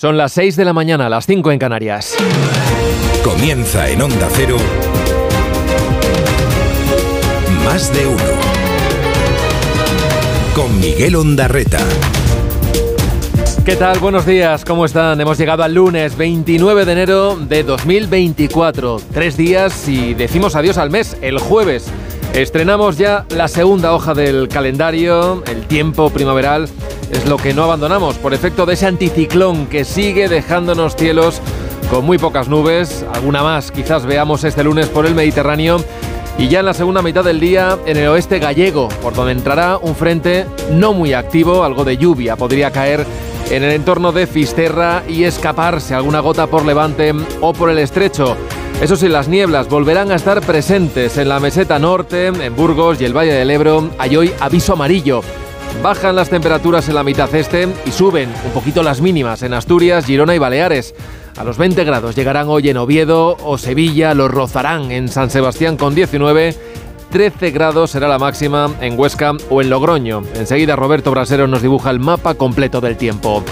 Son las 6 de la mañana, las 5 en Canarias. Comienza en Onda Cero. Más de uno. Con Miguel Ondarreta. ¿Qué tal? Buenos días, ¿cómo están? Hemos llegado al lunes 29 de enero de 2024. Tres días y decimos adiós al mes, el jueves. Estrenamos ya la segunda hoja del calendario, el tiempo primaveral es lo que no abandonamos por efecto de ese anticiclón que sigue dejándonos cielos con muy pocas nubes, alguna más quizás veamos este lunes por el Mediterráneo y ya en la segunda mitad del día en el oeste gallego, por donde entrará un frente no muy activo, algo de lluvia podría caer en el entorno de Fisterra y escaparse alguna gota por Levante o por el estrecho. Eso sí, las nieblas volverán a estar presentes en la meseta norte, en Burgos y el Valle del Ebro. Hay hoy aviso amarillo. Bajan las temperaturas en la mitad este y suben un poquito las mínimas en Asturias, Girona y Baleares. A los 20 grados llegarán hoy en Oviedo o Sevilla, los rozarán en San Sebastián con 19. 13 grados será la máxima en Huesca o en Logroño. Enseguida Roberto Brasero nos dibuja el mapa completo del tiempo.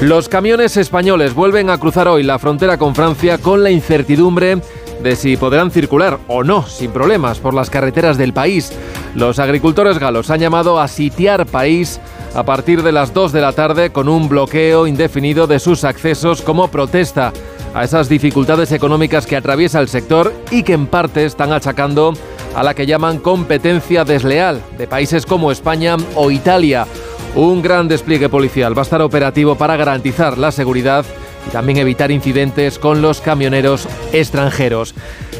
Los camiones españoles vuelven a cruzar hoy la frontera con Francia con la incertidumbre de si podrán circular o no sin problemas por las carreteras del país. Los agricultores galos han llamado a sitiar país a partir de las 2 de la tarde con un bloqueo indefinido de sus accesos como protesta a esas dificultades económicas que atraviesa el sector y que en parte están achacando a la que llaman competencia desleal de países como España o Italia. Un gran despliegue policial va a estar operativo para garantizar la seguridad y también evitar incidentes con los camioneros extranjeros.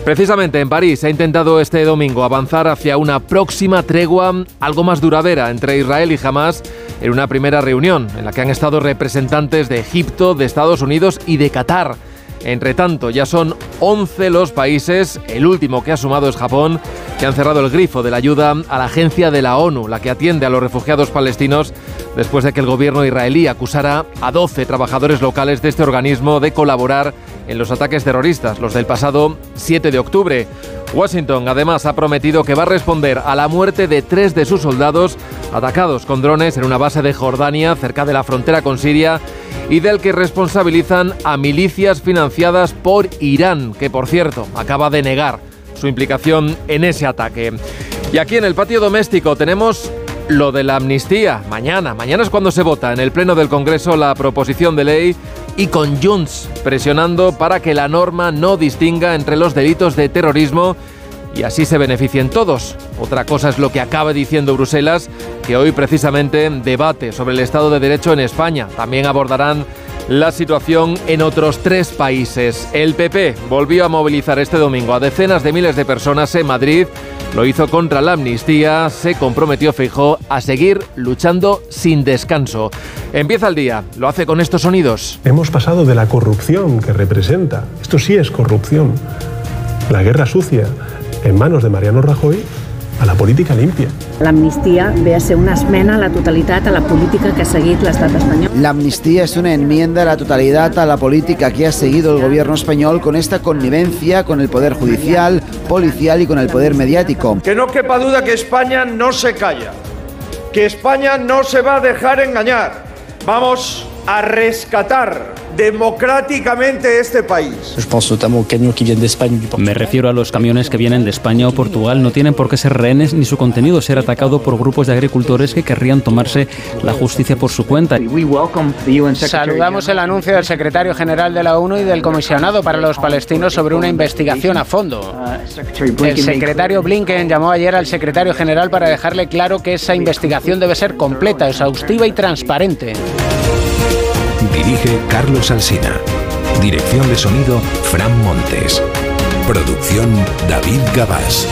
Precisamente en París se ha intentado este domingo avanzar hacia una próxima tregua algo más duradera entre Israel y Hamas en una primera reunión en la que han estado representantes de Egipto, de Estados Unidos y de Qatar. Entre tanto, ya son 11 los países, el último que ha sumado es Japón, que han cerrado el grifo de la ayuda a la agencia de la ONU, la que atiende a los refugiados palestinos, después de que el gobierno israelí acusara a 12 trabajadores locales de este organismo de colaborar en los ataques terroristas, los del pasado 7 de octubre. Washington además ha prometido que va a responder a la muerte de tres de sus soldados atacados con drones en una base de Jordania cerca de la frontera con Siria y del que responsabilizan a milicias financiadas por Irán, que por cierto acaba de negar su implicación en ese ataque. Y aquí en el patio doméstico tenemos lo de la amnistía. Mañana, mañana es cuando se vota en el Pleno del Congreso la proposición de ley y con Junts presionando para que la norma no distinga entre los delitos de terrorismo y así se beneficien todos. Otra cosa es lo que acaba diciendo Bruselas, que hoy precisamente debate sobre el Estado de Derecho en España. También abordarán la situación en otros tres países. El PP volvió a movilizar este domingo a decenas de miles de personas en Madrid. Lo hizo contra la amnistía, se comprometió Feijóo a seguir luchando sin descanso. Empieza el día, lo hace con estos sonidos. Hemos pasado de la corrupción que representa, esto sí es corrupción, la guerra sucia en manos de Mariano Rajoy, a la política limpia. La amnistía ve a ser una esmena a la totalidad a la política que ha seguido el Estado español. La amnistía es una enmienda a la totalidad a la política que ha seguido el gobierno español con esta connivencia con el Poder Judicial, policial y con el Poder mediático. Que no quepa duda que España no se calla, que España no se va a dejar engañar. Vamos a rescatar democráticamente este país. Me refiero a los camiones que vienen de España o Portugal. No tienen por qué ser rehenes ni su contenido ser atacado por grupos de agricultores que querrían tomarse la justicia por su cuenta. Saludamos el anuncio del secretario general de la ONU y del comisionado para los palestinos sobre una investigación a fondo. El secretario Blinken llamó ayer al secretario general para dejarle claro que esa investigación debe ser completa, exhaustiva y transparente. Dirige Carlos Alsina. Dirección de sonido Fran Montes. Producción David Gabás.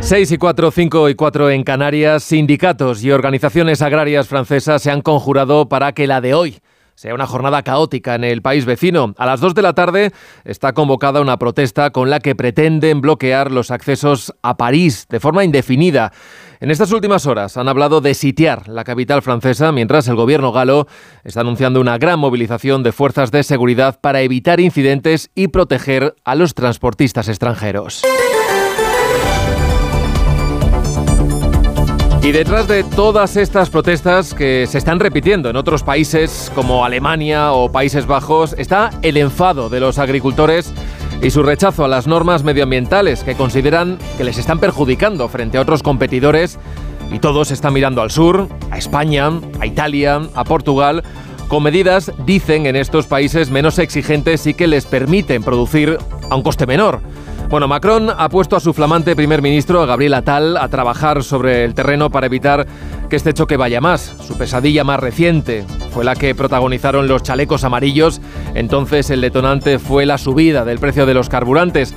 6 y 4, 5 y 4 en Canarias, sindicatos y organizaciones agrarias francesas se han conjurado para que la de hoy sea una jornada caótica en el país vecino. A las 2 de la tarde está convocada una protesta con la que pretenden bloquear los accesos a París de forma indefinida. En estas últimas horas han hablado de sitiar la capital francesa, mientras el gobierno galo está anunciando una gran movilización de fuerzas de seguridad para evitar incidentes y proteger a los transportistas extranjeros. Y detrás de todas estas protestas que se están repitiendo en otros países como Alemania o Países Bajos está el enfado de los agricultores y su rechazo a las normas medioambientales que consideran que les están perjudicando frente a otros competidores y todos están mirando al sur, a España, a Italia, a Portugal, con medidas, dicen, en estos países menos exigentes y que les permiten producir a un coste menor. Bueno, Macron ha puesto a su flamante primer ministro, Gabriel Attal, a trabajar sobre el terreno para evitar que este choque vaya más. Su pesadilla más reciente fue la que protagonizaron los chalecos amarillos. Entonces el detonante fue la subida del precio de los carburantes.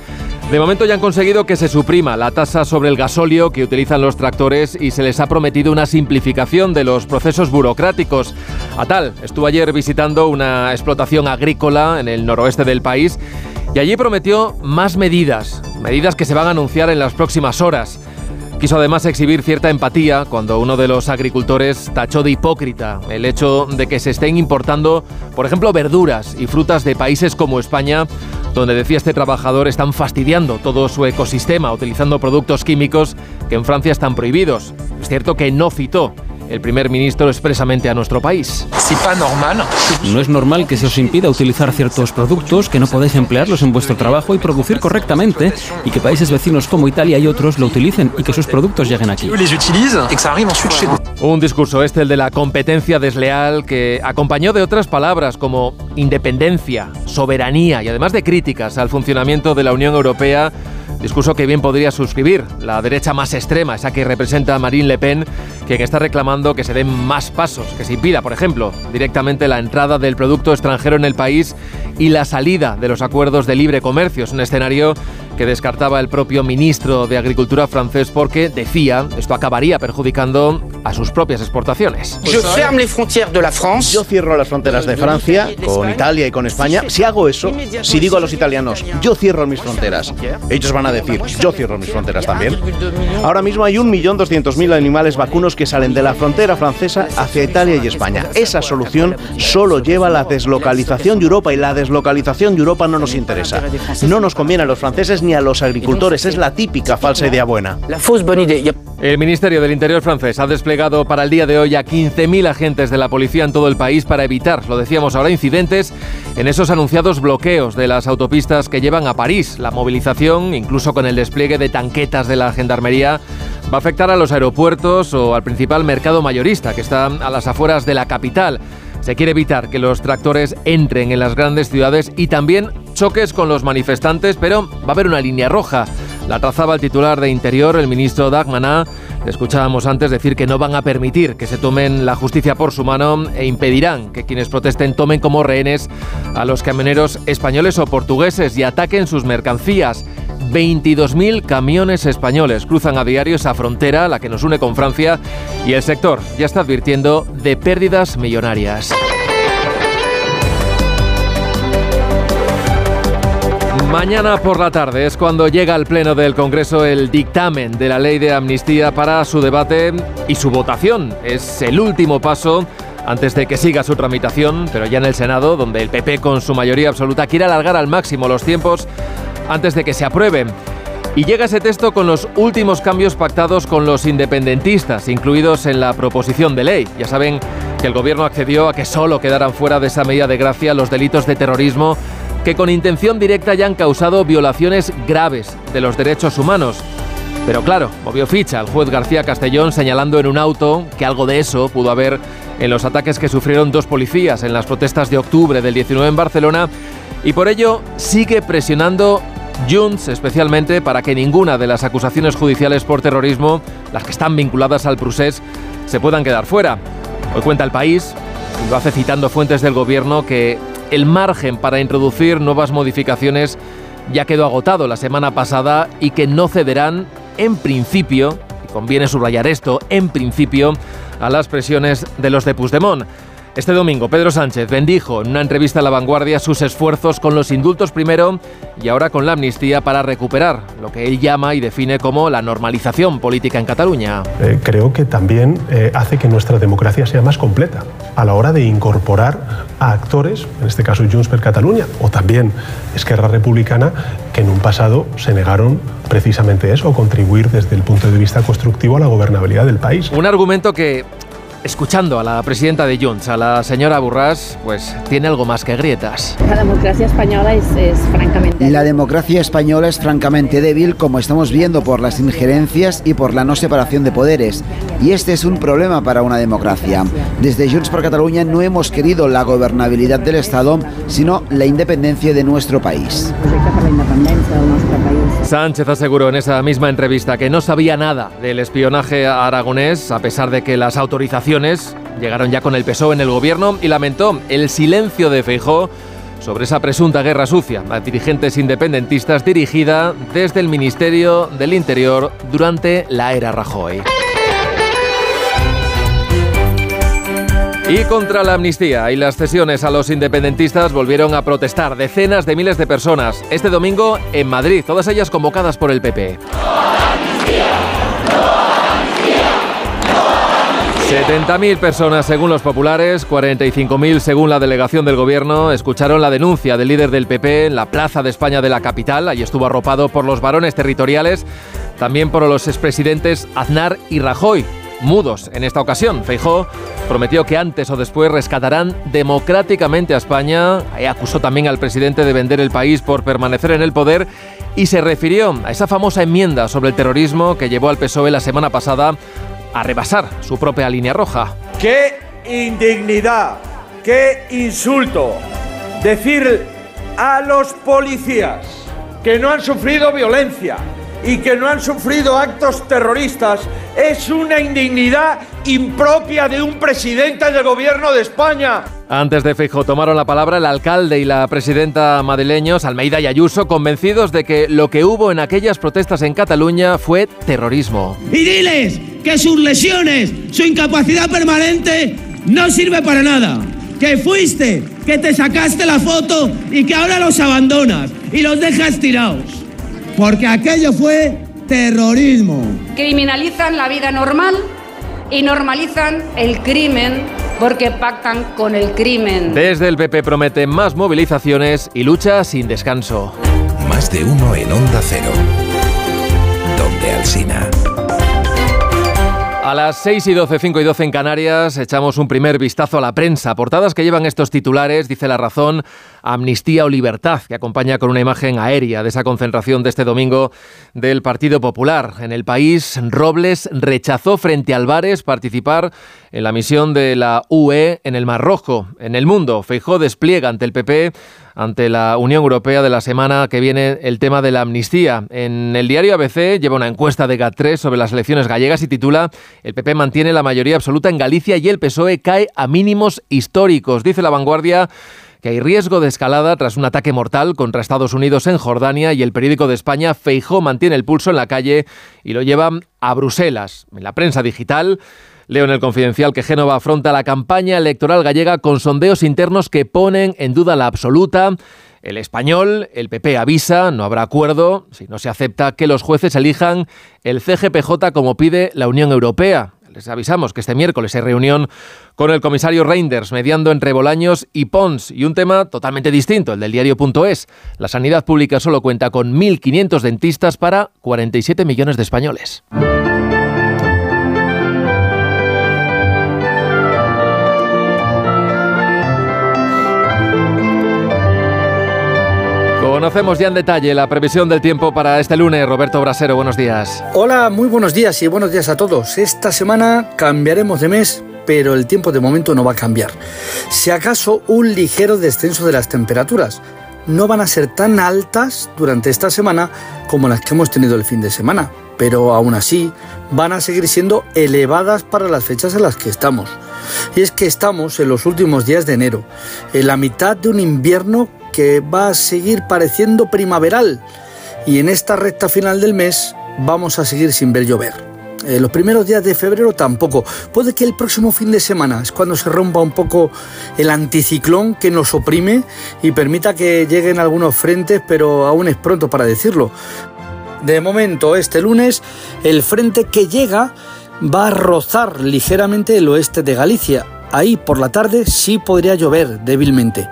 De momento ya han conseguido que se suprima la tasa sobre el gasóleo que utilizan los tractores y se les ha prometido una simplificación de los procesos burocráticos. Atal estuvo ayer visitando una explotación agrícola en el noroeste del país y allí prometió más medidas, medidas que se van a anunciar en las próximas horas. Quiso además exhibir cierta empatía cuando uno de los agricultores tachó de hipócrita el hecho de que se estén importando, por ejemplo, verduras y frutas de países como España, donde decía este trabajador están fastidiando todo su ecosistema utilizando productos químicos que en Francia están prohibidos. Es cierto que no citó el primer ministro expresamente a nuestro país. No es normal que se os impida utilizar ciertos productos, que no podéis emplearlos en vuestro trabajo y producir correctamente, y que países vecinos como Italia y otros lo utilicen y que sus productos lleguen aquí. Un discurso este, el de la competencia desleal, que acompañó de otras palabras como independencia, soberanía y además de críticas al funcionamiento de la Unión Europea Discurso que bien podría suscribir la derecha más extrema, esa que representa a Marine Le Pen, quien está reclamando que se den más pasos, que se impida, por ejemplo, directamente la entrada del producto extranjero en el país y la salida de los acuerdos de libre comercio. Es un escenario que descartaba el propio ministro de Agricultura francés porque decía esto acabaría perjudicando a sus propias exportaciones. Yo cierro las fronteras de Francia con Italia y con España. Si hago eso, si digo a los italianos, yo cierro mis fronteras, ellos van a decir, yo cierro mis fronteras también. Ahora mismo hay 1.200.000 animales vacunos que salen de la frontera francesa hacia Italia y España. Esa solución solo lleva a la deslocalización de Europa y la deslocalización de Europa no nos interesa. No nos conviene a los franceses a los agricultores. Es la típica falsa idea buena. El Ministerio del Interior francés ha desplegado para el día de hoy a 15.000 agentes de la policía en todo el país para evitar, lo decíamos ahora, incidentes en esos anunciados bloqueos de las autopistas que llevan a París. La movilización, incluso con el despliegue de tanquetas de la gendarmería, va a afectar a los aeropuertos o al principal mercado mayorista que está a las afueras de la capital. Se quiere evitar que los tractores entren en las grandes ciudades y también choques con los manifestantes, pero va a haber una línea roja. La trazaba el titular de Interior, el ministro Dagmaná. Escuchábamos antes decir que no van a permitir que se tomen la justicia por su mano e impedirán que quienes protesten tomen como rehenes a los camioneros españoles o portugueses y ataquen sus mercancías. 22.000 camiones españoles cruzan a diario esa frontera, la que nos une con Francia, y el sector ya está advirtiendo de pérdidas millonarias. Mañana por la tarde es cuando llega al Pleno del Congreso el dictamen de la ley de amnistía para su debate y su votación. Es el último paso antes de que siga su tramitación, pero ya en el Senado, donde el PP con su mayoría absoluta quiere alargar al máximo los tiempos antes de que se apruebe. Y llega ese texto con los últimos cambios pactados con los independentistas, incluidos en la proposición de ley. Ya saben que el gobierno accedió a que solo quedaran fuera de esa medida de gracia los delitos de terrorismo que con intención directa ya han causado violaciones graves de los derechos humanos. Pero claro, movió ficha el juez García Castellón señalando en un auto que algo de eso pudo haber en los ataques que sufrieron dos policías en las protestas de octubre del 19 en Barcelona y por ello sigue presionando Junts especialmente para que ninguna de las acusaciones judiciales por terrorismo, las que están vinculadas al procés, se puedan quedar fuera. Hoy cuenta el país, y lo hace citando fuentes del gobierno, que el margen para introducir nuevas modificaciones ya quedó agotado la semana pasada y que no cederán en principio, y conviene subrayar esto, en principio, a las presiones de los de Puigdemont. Este domingo, Pedro Sánchez bendijo en una entrevista a La Vanguardia sus esfuerzos con los indultos primero y ahora con la amnistía para recuperar lo que él llama y define como la normalización política en Cataluña. Eh, creo que también eh, hace que nuestra democracia sea más completa a la hora de incorporar a actores, en este caso Junts per Catalunya o también Esquerra Republicana, que en un pasado se negaron precisamente eso, contribuir desde el punto de vista constructivo a la gobernabilidad del país. Un argumento que escuchando a la presidenta de Junts, a la señora Burras, pues tiene algo más que grietas. La democracia española es, es, francamente... La democracia española es francamente débil, como estamos viendo por las injerencias y por la no separación de poderes. Y este es un problema para una democracia. Desde Junts por Cataluña no hemos querido la gobernabilidad del Estado, sino la independencia de nuestro país. Sánchez aseguró en esa misma entrevista que no sabía nada del espionaje aragonés, a pesar de que las autorizaciones llegaron ya con el PSOE en el gobierno, y lamentó el silencio de Feijó sobre esa presunta guerra sucia a dirigentes independentistas dirigida desde el Ministerio del Interior durante la era Rajoy. Y contra la amnistía y las cesiones a los independentistas volvieron a protestar decenas de miles de personas este domingo en Madrid, todas ellas convocadas por el PP. 70.000 personas según los populares, 45.000 según la delegación del gobierno, escucharon la denuncia del líder del PP en la Plaza de España de la capital. Allí estuvo arropado por los varones territoriales, también por los expresidentes Aznar y Rajoy, mudos en esta ocasión. Feijó prometió que antes o después rescatarán democráticamente a España. y acusó también al presidente de vender el país por permanecer en el poder y se refirió a esa famosa enmienda sobre el terrorismo que llevó al PSOE la semana pasada a rebasar su propia línea roja. ¡Qué indignidad! ¡Qué insulto! Decir a los policías que no han sufrido violencia y que no han sufrido actos terroristas es una indignidad impropia de un presidente del gobierno de España. Antes de Feijóo tomaron la palabra el alcalde y la presidenta madrileños, Almeida y Ayuso, convencidos de que lo que hubo en aquellas protestas en Cataluña fue terrorismo. Y diles que sus lesiones, su incapacidad permanente no sirve para nada. Que fuiste, que te sacaste la foto y que ahora los abandonas y los dejas tirados. Porque aquello fue terrorismo. Criminalizan la vida normal y normalizan el crimen porque pactan con el crimen. Desde el PP prometen más movilizaciones y lucha sin descanso. Más de uno en Onda Cero. Donde Alsina. A las 6 y 12, 5 y 12 en Canarias, echamos un primer vistazo a la prensa. Portadas que llevan estos titulares, dice La Razón, Amnistía o Libertad, que acompaña con una imagen aérea de esa concentración de este domingo del Partido Popular. En el país, Robles rechazó frente a Álvarez participar en la misión de la UE en el Mar Rojo. En el mundo, Feijó despliega ante el PP ante la Unión Europea de la semana que viene el tema de la amnistía. En el diario ABC lleva una encuesta de GAT3 sobre las elecciones gallegas y titula El PP mantiene la mayoría absoluta en Galicia y el PSOE cae a mínimos históricos. Dice la vanguardia que hay riesgo de escalada tras un ataque mortal contra Estados Unidos en Jordania y el periódico de España Feijó mantiene el pulso en la calle y lo llevan a Bruselas. En la prensa digital Leo en el Confidencial que Génova afronta la campaña electoral gallega con sondeos internos que ponen en duda la absoluta. El español, el PP avisa, no habrá acuerdo si no se acepta que los jueces elijan el CGPJ como pide la Unión Europea. Les avisamos que este miércoles hay reunión con el comisario Reinders, mediando entre Bolaños y Pons, y un tema totalmente distinto, el del diario.es. La sanidad pública solo cuenta con 1.500 dentistas para 47 millones de españoles. Conocemos ya en detalle la previsión del tiempo para este lunes. Roberto Brasero, buenos días. Hola, muy buenos días y buenos días a todos. Esta semana cambiaremos de mes, pero el tiempo de momento no va a cambiar. Si acaso un ligero descenso de las temperaturas. No van a ser tan altas durante esta semana como las que hemos tenido el fin de semana, pero aún así van a seguir siendo elevadas para las fechas en las que estamos. Y es que estamos en los últimos días de enero, en la mitad de un invierno va a seguir pareciendo primaveral y en esta recta final del mes vamos a seguir sin ver llover. Eh, los primeros días de febrero tampoco. Puede que el próximo fin de semana es cuando se rompa un poco el anticiclón que nos oprime y permita que lleguen algunos frentes, pero aún es pronto para decirlo. De momento, este lunes, el frente que llega va a rozar ligeramente el oeste de Galicia. Ahí por la tarde sí podría llover débilmente.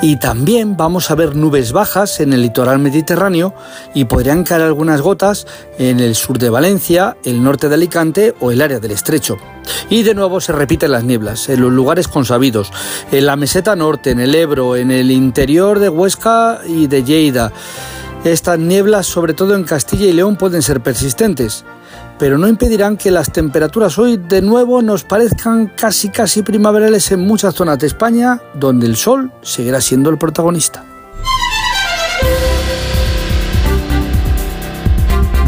Y también vamos a ver nubes bajas en el litoral mediterráneo y podrían caer algunas gotas en el sur de Valencia, el norte de Alicante o el área del estrecho. Y de nuevo se repiten las nieblas en los lugares consabidos, en la meseta norte, en el Ebro, en el interior de Huesca y de Lleida. Estas nieblas, sobre todo en Castilla y León, pueden ser persistentes pero no impedirán que las temperaturas hoy de nuevo nos parezcan casi casi primaverales en muchas zonas de España, donde el sol seguirá siendo el protagonista.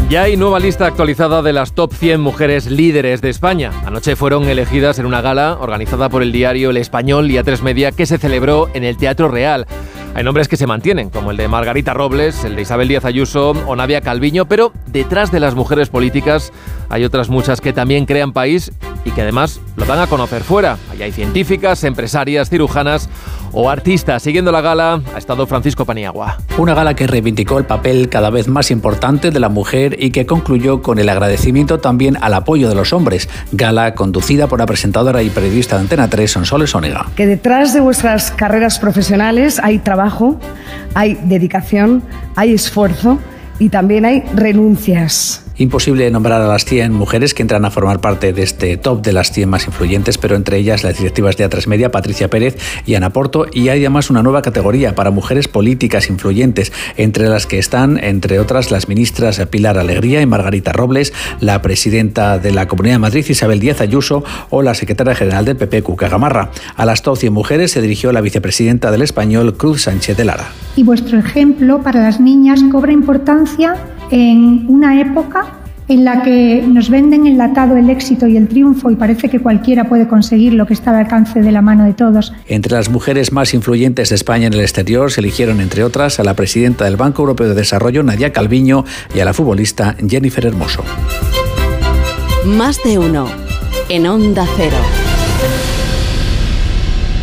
Ya hay nueva lista actualizada de las top 100 mujeres líderes de España. Anoche fueron elegidas en una gala organizada por el diario El Español y A3 Media que se celebró en el Teatro Real. Hay nombres que se mantienen, como el de Margarita Robles, el de Isabel Díaz Ayuso o Nadia Calviño, pero detrás de las mujeres políticas hay otras muchas que también crean país y que además lo dan a conocer fuera. Ahí hay científicas, empresarias, cirujanas o artistas. Siguiendo la gala ha estado Francisco Paniagua. Una gala que reivindicó el papel cada vez más importante de la mujer y que concluyó con el agradecimiento también al apoyo de los hombres. Gala conducida por la presentadora y periodista de Antena 3, Sonsoles Onega. Que detrás de vuestras carreras profesionales hay trabajo hay dedicación, hay esfuerzo y también hay renuncias. Imposible nombrar a las 100 mujeres que entran a formar parte de este top de las 100 más influyentes, pero entre ellas las directivas de A3 Media, Patricia Pérez y Ana Porto, y hay además una nueva categoría para mujeres políticas influyentes, entre las que están, entre otras, las ministras Pilar Alegría y Margarita Robles, la presidenta de la Comunidad de Madrid, Isabel Díaz Ayuso, o la secretaria general del PP, Cuca Gamarra. A las top 100 mujeres se dirigió la vicepresidenta del Español, Cruz Sánchez de Lara. Y vuestro ejemplo para las niñas cobra importancia en una época en la que nos venden enlatado el éxito y el triunfo y parece que cualquiera puede conseguir lo que está al alcance de la mano de todos. Entre las mujeres más influyentes de España en el exterior se eligieron, entre otras, a la presidenta del Banco Europeo de Desarrollo, Nadia Calviño, y a la futbolista Jennifer Hermoso. Más de uno en Onda Cero.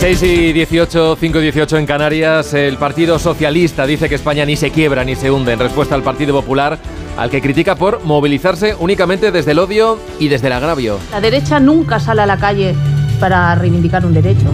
6 y 18, 5 y 18 en Canarias. El Partido Socialista dice que España ni se quiebra ni se hunde en respuesta al Partido Popular, al que critica por movilizarse únicamente desde el odio y desde el agravio. La derecha nunca sale a la calle para reivindicar un derecho.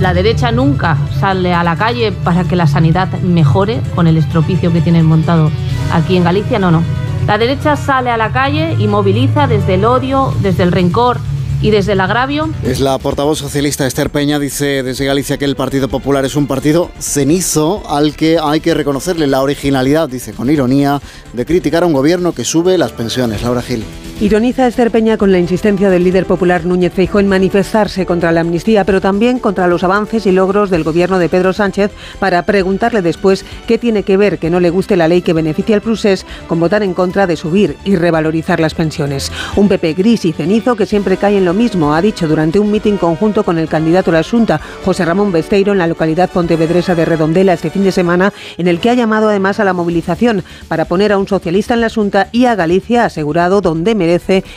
La derecha nunca sale a la calle para que la sanidad mejore con el estropicio que tienen montado aquí en Galicia. No, no. La derecha sale a la calle y moviliza desde el odio, desde el rencor y desde el agravio. Es la portavoz socialista Esther Peña, dice desde Galicia que el Partido Popular es un partido cenizo al que hay que reconocerle la originalidad, dice con ironía, de criticar a un gobierno que sube las pensiones. Laura Gil. Ironiza Esther Peña con la insistencia del líder popular Núñez Feijóo en manifestarse contra la amnistía, pero también contra los avances y logros del gobierno de Pedro Sánchez para preguntarle después qué tiene que ver que no le guste la ley que beneficia al Prusés con votar en contra de subir y revalorizar las pensiones. Un PP gris y cenizo que siempre cae en lo mismo, ha dicho durante un mitin conjunto con el candidato a la Junta, José Ramón Besteiro, en la localidad pontevedresa de Redondela este fin de semana, en el que ha llamado además a la movilización para poner a un socialista en la Junta y a Galicia asegurado donde me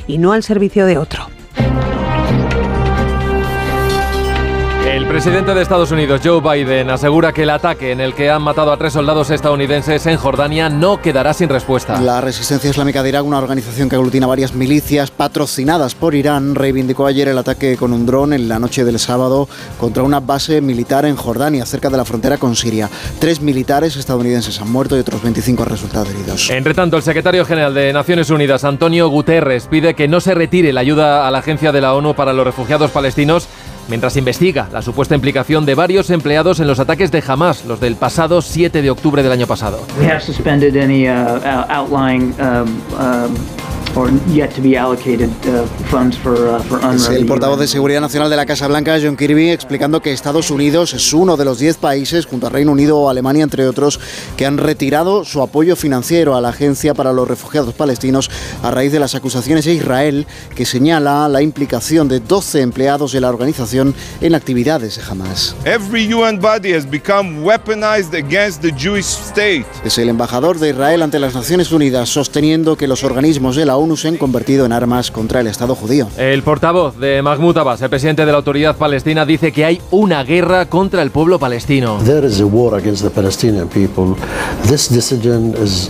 y no al servicio de otro. Presidente de Estados Unidos, Joe Biden, asegura que el ataque en el que han matado a tres soldados estadounidenses en Jordania no quedará sin respuesta. La resistencia islámica de Irak, una organización que aglutina varias milicias patrocinadas por Irán, reivindicó ayer el ataque con un dron en la noche del sábado contra una base militar en Jordania, cerca de la frontera con Siria. Tres militares estadounidenses han muerto y otros 25 han resultado heridos. Entre tanto, el secretario general de Naciones Unidas, Antonio Guterres, pide que no se retire la ayuda a la agencia de la ONU para los refugiados palestinos mientras investiga la supuesta implicación de varios empleados en los ataques de Hamas, los del pasado 7 de octubre del año pasado. Es el portavoz de Seguridad Nacional de la Casa Blanca, John Kirby, explicando que Estados Unidos es uno de los 10 países, junto a Reino Unido o Alemania, entre otros, que han retirado su apoyo financiero a la Agencia para los Refugiados Palestinos a raíz de las acusaciones de Israel, que señala la implicación de 12 empleados de la organización en actividades de Hamas. Every UN body has become weaponized against the Jewish state. Es el embajador de Israel ante las Naciones Unidas, sosteniendo que los organismos de la ONU se han convertido en armas contra el Estado judío. El portavoz de Mahmoud Abbas, el presidente de la autoridad palestina, dice que hay una guerra contra el pueblo palestino. There is a war against the Palestinian people. This decision is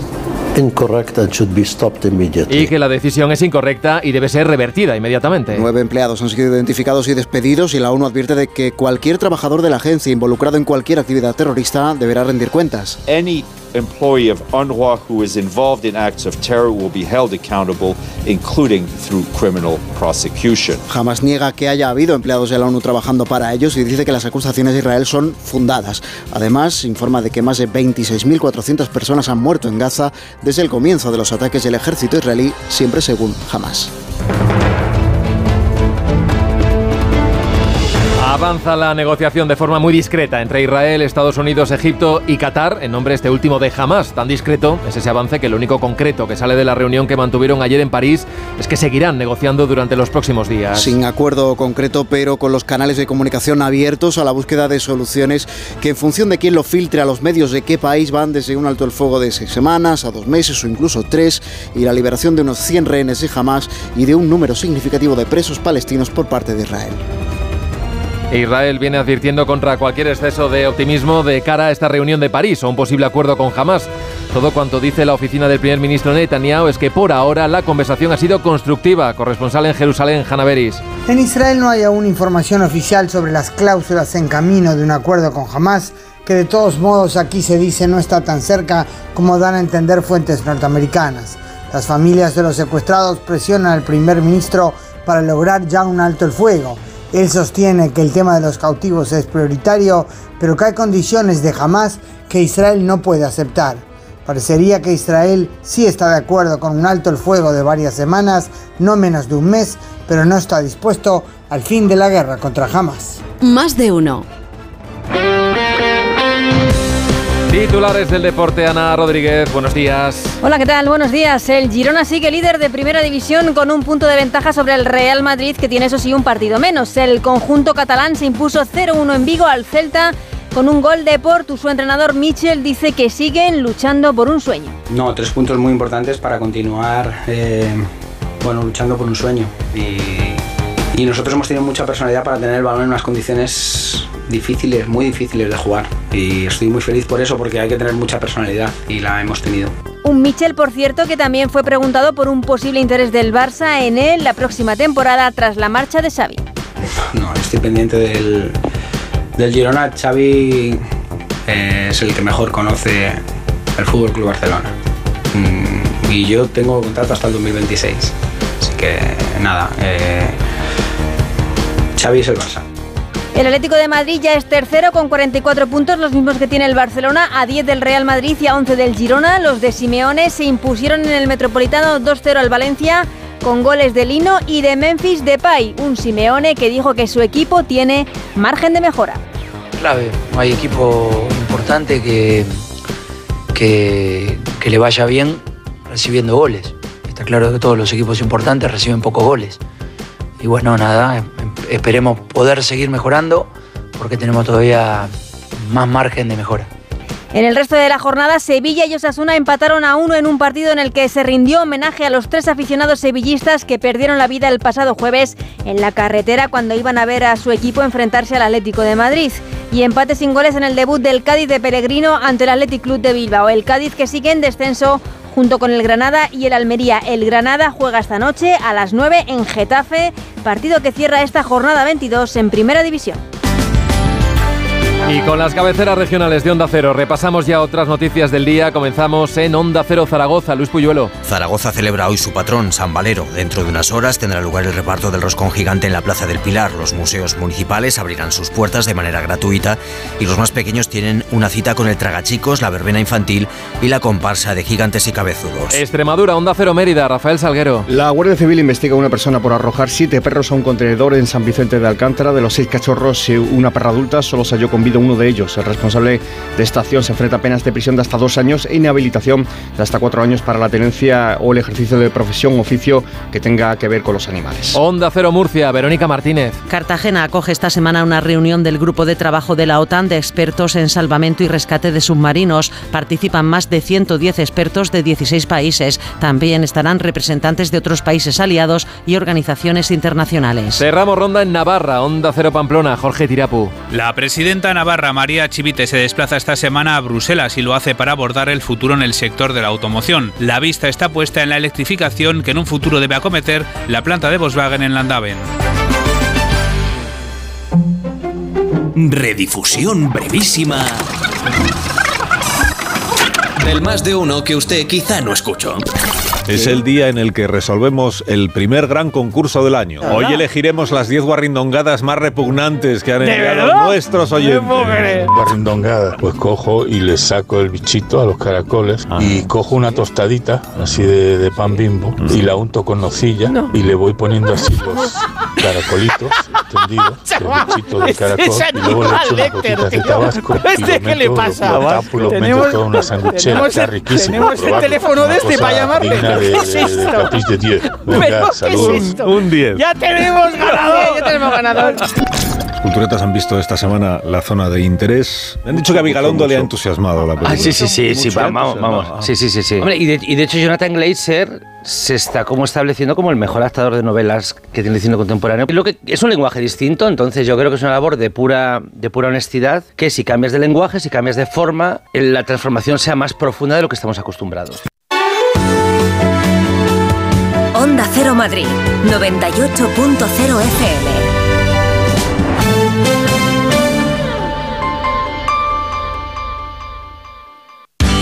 incorrect and should be stopped immediately. Y que la decisión es incorrecta y debe ser revertida inmediatamente. Nueve empleados han sido identificados y despedidos y la ONU advierte de que cualquier trabajador de la agencia involucrado en cualquier actividad terrorista deberá rendir cuentas. Any employee of UNRWA who is involved in acts of terror will be held accountable, including through criminal prosecution. Jamás niega que haya habido empleados de la ONU trabajando para ellos y dice que las acusaciones de Israel son fundadas. Además, informa de que más de 26.400 personas han muerto en Gaza desde el comienzo de los ataques del ejército israelí, siempre según Hamas. Avanza la negociación de forma muy discreta entre Israel, Estados Unidos, Egipto y Qatar en nombre este último de Hamas. Tan discreto es ese avance que lo único concreto que sale de la reunión que mantuvieron ayer en París es que seguirán negociando durante los próximos días. Sin acuerdo concreto, pero con los canales de comunicación abiertos a la búsqueda de soluciones que en función de quién lo filtre a los medios de qué país van desde un alto el fuego de seis semanas a dos meses o incluso tres y la liberación de unos 100 rehenes de Hamas y de un número significativo de presos palestinos por parte de Israel. Israel viene advirtiendo contra cualquier exceso de optimismo de cara a esta reunión de París o un posible acuerdo con Hamas. Todo cuanto dice la oficina del primer ministro Netanyahu es que por ahora la conversación ha sido constructiva. Corresponsal en Jerusalén, Hanna Beris. En Israel no hay aún información oficial sobre las cláusulas en camino de un acuerdo con Hamas, que de todos modos aquí se dice no está tan cerca como dan a entender fuentes norteamericanas. Las familias de los secuestrados presionan al primer ministro para lograr ya un alto el fuego. Él sostiene que el tema de los cautivos es prioritario, pero que hay condiciones de jamás que Israel no puede aceptar. Parecería que Israel sí está de acuerdo con un alto el fuego de varias semanas, no menos de un mes, pero no está dispuesto al fin de la guerra contra Hamas. Más de uno. Titulares del deporte, Ana Rodríguez, buenos días. Hola, ¿qué tal? Buenos días. El Girona sigue líder de primera división con un punto de ventaja sobre el Real Madrid, que tiene eso sí un partido menos. El conjunto catalán se impuso 0-1 en Vigo al Celta con un gol de Portu. Su entrenador Michel dice que siguen luchando por un sueño. No, tres puntos muy importantes para continuar eh, bueno, luchando por un sueño. Y, y nosotros hemos tenido mucha personalidad para tener el balón en unas condiciones difíciles, muy difíciles de jugar. Y estoy muy feliz por eso, porque hay que tener mucha personalidad y la hemos tenido. Un Michel, por cierto, que también fue preguntado por un posible interés del Barça en él la próxima temporada tras la marcha de Xavi. No, estoy pendiente del, del Girona. Xavi eh, es el que mejor conoce el Fútbol Club Barcelona. Mm, y yo tengo contrato hasta el 2026. Así que nada, eh, Xavi es el Barça. El Atlético de Madrid ya es tercero con 44 puntos, los mismos que tiene el Barcelona, a 10 del Real Madrid y a 11 del Girona. Los de Simeone se impusieron en el Metropolitano 2-0 al Valencia con goles de Lino y de Memphis Depay, un Simeone que dijo que su equipo tiene margen de mejora. Clave, no hay equipo importante que, que, que le vaya bien recibiendo goles. Está claro que todos los equipos importantes reciben pocos goles. Y bueno, nada, esperemos poder seguir mejorando porque tenemos todavía más margen de mejora. En el resto de la jornada, Sevilla y Osasuna empataron a uno en un partido en el que se rindió homenaje a los tres aficionados sevillistas que perdieron la vida el pasado jueves en la carretera cuando iban a ver a su equipo enfrentarse al Atlético de Madrid. Y empate sin goles en el debut del Cádiz de Peregrino ante el Athletic Club de Bilbao. El Cádiz que sigue en descenso junto con el Granada y el Almería. El Granada juega esta noche a las 9 en Getafe, partido que cierra esta jornada 22 en Primera División. Y con las cabeceras regionales de Onda Cero repasamos ya otras noticias del día. Comenzamos en Onda Cero Zaragoza. Luis Puyuelo. Zaragoza celebra hoy su patrón, San Valero. Dentro de unas horas tendrá lugar el reparto del roscón gigante en la Plaza del Pilar. Los museos municipales abrirán sus puertas de manera gratuita y los más pequeños tienen una cita con el Tragachicos, la verbena infantil y la comparsa de gigantes y cabezudos. Extremadura, Onda Cero Mérida. Rafael Salguero. La Guardia Civil investiga a una persona por arrojar siete perros a un contenedor en San Vicente de Alcántara. De los seis cachorros, una perra adulta solo se halló con vida uno de ellos. El responsable de esta acción se enfrenta a penas de prisión de hasta dos años e inhabilitación de hasta cuatro años para la tenencia o el ejercicio de profesión o oficio que tenga que ver con los animales. Onda Cero Murcia, Verónica Martínez. Cartagena acoge esta semana una reunión del grupo de trabajo de la OTAN de expertos en salvamento y rescate de submarinos. Participan más de 110 expertos de 16 países. También estarán representantes de otros países aliados y organizaciones internacionales. Cerramos ronda en Navarra, Onda Cero Pamplona, Jorge Tirapu. La presidenta Navarra, María Chivite, se desplaza esta semana a Bruselas y lo hace para abordar el futuro en el sector de la automoción. La vista está puesta en la electrificación que en un futuro debe acometer la planta de Volkswagen en Landaven. Redifusión brevísima del más de uno que usted quizá no escuchó. Es el día en el que resolvemos el primer gran concurso del año. Hoy elegiremos las 10 guarrindongadas más repugnantes que han ¿De enviado verdad? nuestros oyentes. Guarrindongada. Pues cojo y le saco el bichito a los caracoles y cojo una tostadita así de, de pan bimbo y la unto con nocilla y le voy poniendo así los caracolitos, ¿entendido? El bichito de Este caracol es y luego le echo una animal, gotita Héctor, de tabasco y ¿Este lo qué le meto, pasa? lo tapo y lo meto Tenemos- toda una sanguchera. Tenemos Está el- riquísimo. tenemos el teléfono de este para llamarle. de, ¿Qué es de, de esto? tapiz de 10. ¿Pero Venga, qué es esto? Un 10. ¡Ya tenemos ganador! ¡Ya tenemos ganador! Culturetas han visto esta semana la zona de interés. Me han dicho que a Vigalondo le ha entusiasmado la película. Ah, sí, sí, sí, sí, vamos, vamos. Sí, sí, sí, sí. Hombre, y, de, y de hecho Jonathan Glazer se está como estableciendo como el mejor adaptador de novelas que tiene el cine contemporáneo. Lo que es un lenguaje distinto, entonces yo creo que es una labor de pura, de pura honestidad, que si cambias de lenguaje, si cambias de forma, la transformación sea más profunda de lo que estamos acostumbrados. Onda Cero Madrid, 98.0 FM.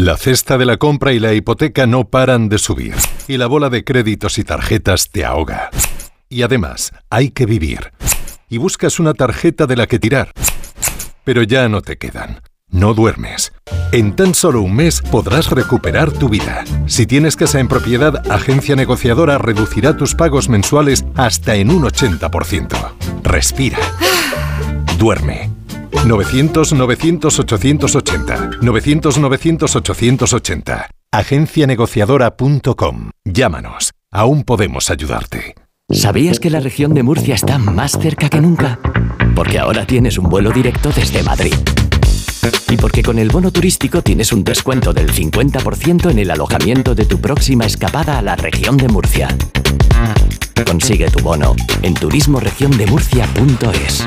La cesta de la compra y la hipoteca no paran de subir, y la bola de créditos y tarjetas te ahoga. Y además, hay que vivir. Y buscas una tarjeta de la que tirar. Pero ya no te quedan. No duermes. En tan solo un mes podrás recuperar tu vida. Si tienes casa en propiedad, Agencia Negociadora reducirá tus pagos mensuales hasta en un 80%. Respira. Duerme. 900-900-880. 900-900-880. Agencianegociadora.com. Llámanos. Aún podemos ayudarte. ¿Sabías que la región de Murcia está más cerca que nunca? Porque ahora tienes un vuelo directo desde Madrid. Y porque con el bono turístico tienes un descuento del 50% en el alojamiento de tu próxima escapada a la región de Murcia. Consigue tu bono en turismoregiondemurcia.es.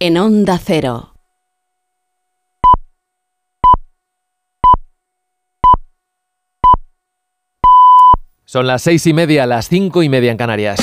En Onda Cero. Son las seis y media, las cinco y media en Canarias.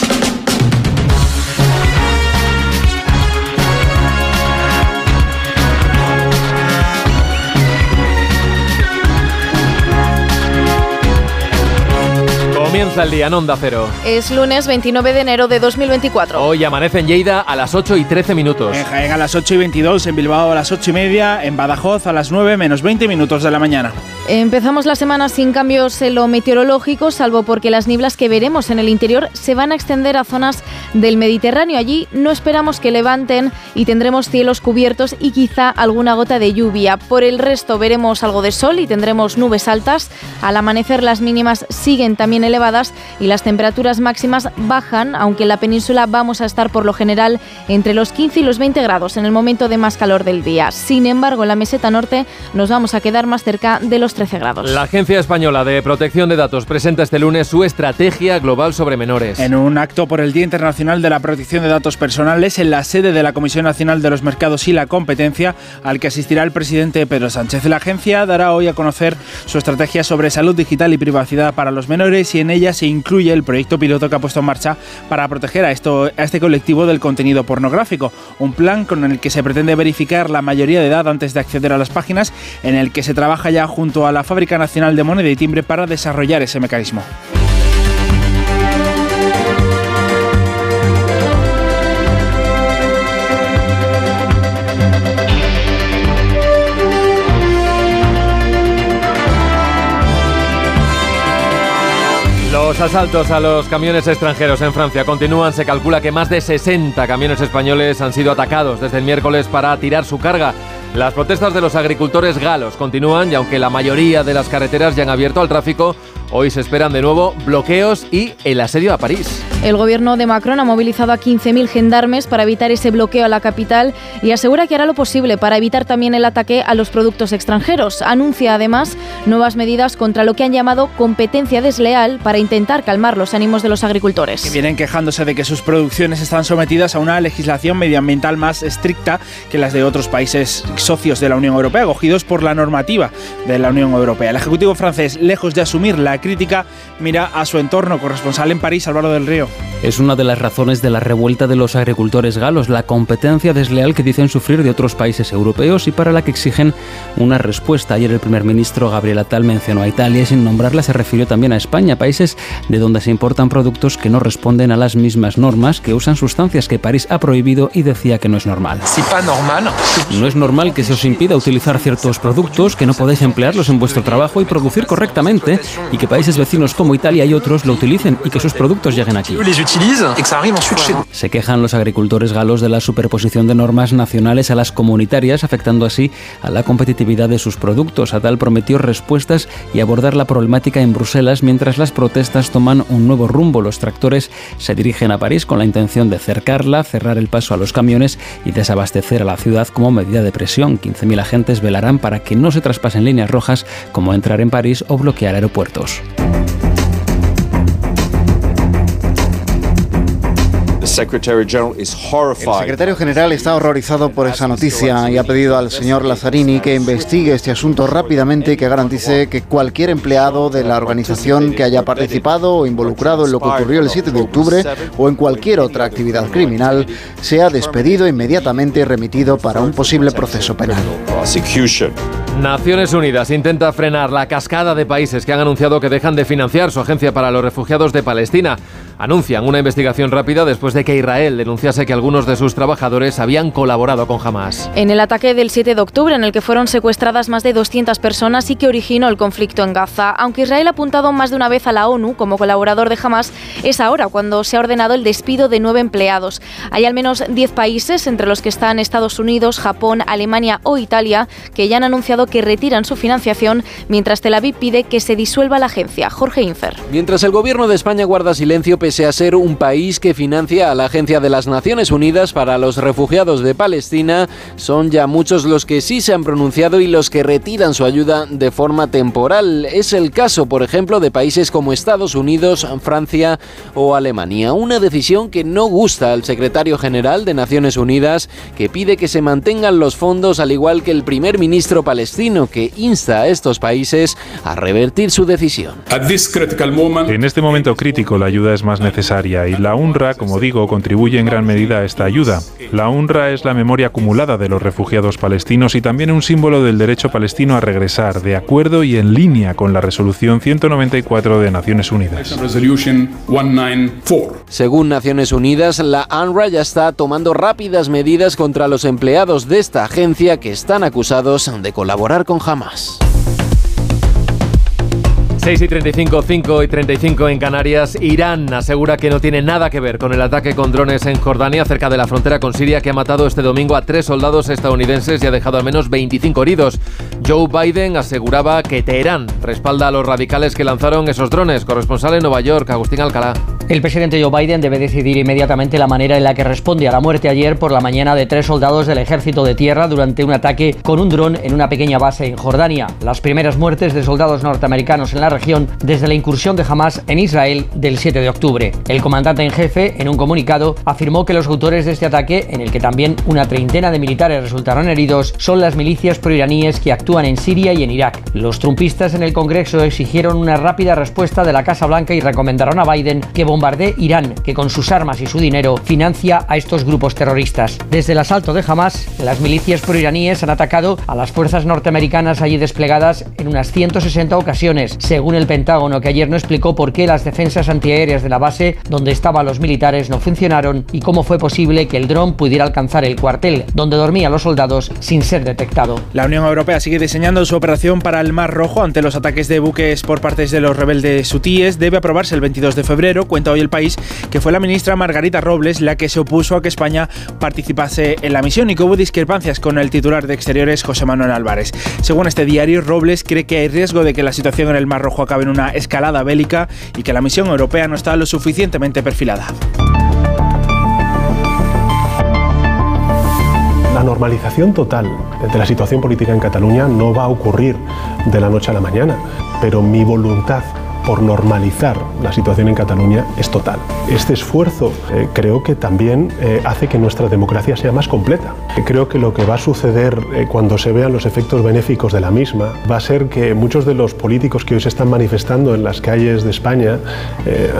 Comienza el día en Onda Cero. Es lunes 29 de enero de 2024. Hoy amanece en Lleida a las 8 y 13 minutos. En Jaén a las 8 y 22, en Bilbao a las 8 y media, en Badajoz a las 9 menos 20 minutos de la mañana. Empezamos la semana sin cambios en lo meteorológico, salvo porque las nieblas que veremos en el interior se van a extender a zonas del Mediterráneo. Allí no esperamos que levanten y tendremos cielos cubiertos y quizá alguna gota de lluvia. Por el resto veremos algo de sol y tendremos nubes altas. Al amanecer las mínimas siguen también elevadas y las temperaturas máximas bajan, aunque en la península vamos a estar por lo general entre los 15 y los 20 grados en el momento de más calor del día. Sin embargo, en la meseta norte nos vamos a quedar más cerca de los 13 grados. La Agencia Española de Protección de Datos presenta este lunes su estrategia global sobre menores. En un acto por el Día Internacional de la Protección de Datos Personales en la sede de la Comisión Nacional de los Mercados y la Competencia, al que asistirá el presidente Pedro Sánchez. La agencia dará hoy a conocer su estrategia sobre salud digital y privacidad para los menores y en ella se incluye el proyecto piloto que ha puesto en marcha para proteger a, esto, a este colectivo del contenido pornográfico. Un plan con el que se pretende verificar la mayoría de edad antes de acceder a las páginas, en el que se trabaja ya junto a la Fábrica Nacional de Moneda y Timbre para desarrollar ese mecanismo. Los asaltos a los camiones extranjeros en Francia continúan. Se calcula que más de 60 camiones españoles han sido atacados desde el miércoles para tirar su carga. Las protestas de los agricultores galos continúan y aunque la mayoría de las carreteras ya han abierto al tráfico, hoy se esperan de nuevo bloqueos y el asedio a París. El gobierno de Macron ha movilizado a 15.000 gendarmes para evitar ese bloqueo a la capital y asegura que hará lo posible para evitar también el ataque a los productos extranjeros. Anuncia además nuevas medidas contra lo que han llamado competencia desleal para intentar calmar los ánimos de los agricultores. Vienen quejándose de que sus producciones están sometidas a una legislación medioambiental más estricta que las de otros países socios de la Unión Europea, acogidos por la normativa de la Unión Europea. El Ejecutivo francés, lejos de asumir la crítica, mira a su entorno. Corresponsal en París, Álvaro del Río. Es una de las razones de la revuelta de los agricultores galos, la competencia desleal que dicen sufrir de otros países europeos y para la que exigen una respuesta. Ayer el primer ministro Gabriel Attal mencionó a Italia y sin nombrarla se refirió también a España, países de donde se importan productos que no responden a las mismas normas, que usan sustancias que París ha prohibido y decía que no es normal. No es normal que se os impida utilizar ciertos productos, que no podéis emplearlos en vuestro trabajo y producir correctamente y que países vecinos como Italia y otros lo utilicen y que sus productos lleguen aquí. Se quejan los agricultores galos de la superposición de normas nacionales a las comunitarias, afectando así a la competitividad de sus productos. Atal prometió respuestas y abordar la problemática en Bruselas mientras las protestas toman un nuevo rumbo. Los tractores se dirigen a París con la intención de cercarla, cerrar el paso a los camiones y desabastecer a la ciudad como medida de presión. 15.000 agentes velarán para que no se traspasen líneas rojas como entrar en París o bloquear aeropuertos. El secretario general está horrorizado por esa noticia y ha pedido al señor Lazzarini que investigue este asunto rápidamente y que garantice que cualquier empleado de la organización que haya participado o involucrado en lo que ocurrió el 7 de octubre o en cualquier otra actividad criminal sea despedido inmediatamente y remitido para un posible proceso penal. Naciones Unidas intenta frenar la cascada de países que han anunciado que dejan de financiar su agencia para los refugiados de Palestina. Anuncian una investigación rápida después de que Israel denunciase que algunos de sus trabajadores habían colaborado con Hamas. En el ataque del 7 de octubre, en el que fueron secuestradas más de 200 personas y que originó el conflicto en Gaza, aunque Israel ha apuntado más de una vez a la ONU como colaborador de Hamas, es ahora cuando se ha ordenado el despido de nueve empleados. Hay al menos 10 países, entre los que están Estados Unidos, Japón, Alemania o Italia, que ya han anunciado que retiran su financiación, mientras Tel Aviv pide que se disuelva la agencia. Jorge Infer. Mientras el gobierno de España guarda silencio pese a ser un país que financia a la Agencia de las Naciones Unidas para los Refugiados de Palestina, son ya muchos los que sí se han pronunciado y los que retiran su ayuda de forma temporal. Es el caso, por ejemplo, de países como Estados Unidos, Francia o Alemania. Una decisión que no gusta al secretario general de Naciones Unidas, que pide que se mantengan los fondos al igual que el primer ministro palestino, que insta a estos países a revertir su decisión. En este momento crítico la ayuda es más necesaria y la UNRWA, como digo, contribuye en gran medida a esta ayuda. La UNRWA es la memoria acumulada de los refugiados palestinos y también un símbolo del derecho palestino a regresar, de acuerdo y en línea con la resolución 194 de Naciones Unidas. Según Naciones Unidas, la UNRWA ya está tomando rápidas medidas contra los empleados de esta agencia que están acusados de colaborar con Hamas. 6 y 35, 5 y 35 en Canarias. Irán asegura que no tiene nada que ver con el ataque con drones en Jordania, cerca de la frontera con Siria, que ha matado este domingo a tres soldados estadounidenses y ha dejado al menos 25 heridos. Joe Biden aseguraba que Teherán respalda a los radicales que lanzaron esos drones. Corresponsal en Nueva York, Agustín Alcalá. El presidente Joe Biden debe decidir inmediatamente la manera en la que responde a la muerte ayer por la mañana de tres soldados del ejército de tierra durante un ataque con un dron en una pequeña base en Jordania. Las primeras muertes de soldados norteamericanos en la región desde la incursión de Hamas en Israel del 7 de octubre. El comandante en jefe, en un comunicado, afirmó que los autores de este ataque, en el que también una treintena de militares resultaron heridos, son las milicias proiraníes que actúan en Siria y en Irak. Los trumpistas en el Congreso exigieron una rápida respuesta de la Casa Blanca y recomendaron a Biden que bombardee Irán, que con sus armas y su dinero financia a estos grupos terroristas. Desde el asalto de Hamas, las milicias proiraníes han atacado a las fuerzas norteamericanas allí desplegadas en unas 160 ocasiones, según el Pentágono, que ayer no explicó por qué las defensas antiaéreas de la base donde estaban los militares no funcionaron y cómo fue posible que el dron pudiera alcanzar el cuartel donde dormían los soldados sin ser detectado. La Unión Europea sigue diseñando su operación para el Mar Rojo ante los ataques de buques por parte de los rebeldes hutíes. Debe aprobarse el 22 de febrero, hoy el país, que fue la ministra Margarita Robles la que se opuso a que España participase en la misión y que hubo discrepancias con el titular de Exteriores, José Manuel Álvarez. Según este diario, Robles cree que hay riesgo de que la situación en el Mar Rojo acabe en una escalada bélica y que la misión europea no está lo suficientemente perfilada. La normalización total de la situación política en Cataluña no va a ocurrir de la noche a la mañana, pero mi voluntad por normalizar la situación en Cataluña es total. Este esfuerzo eh, creo que también eh, hace que nuestra democracia sea más completa. Creo que lo que va a suceder eh, cuando se vean los efectos benéficos de la misma va a ser que muchos de los políticos que hoy se están manifestando en las calles de España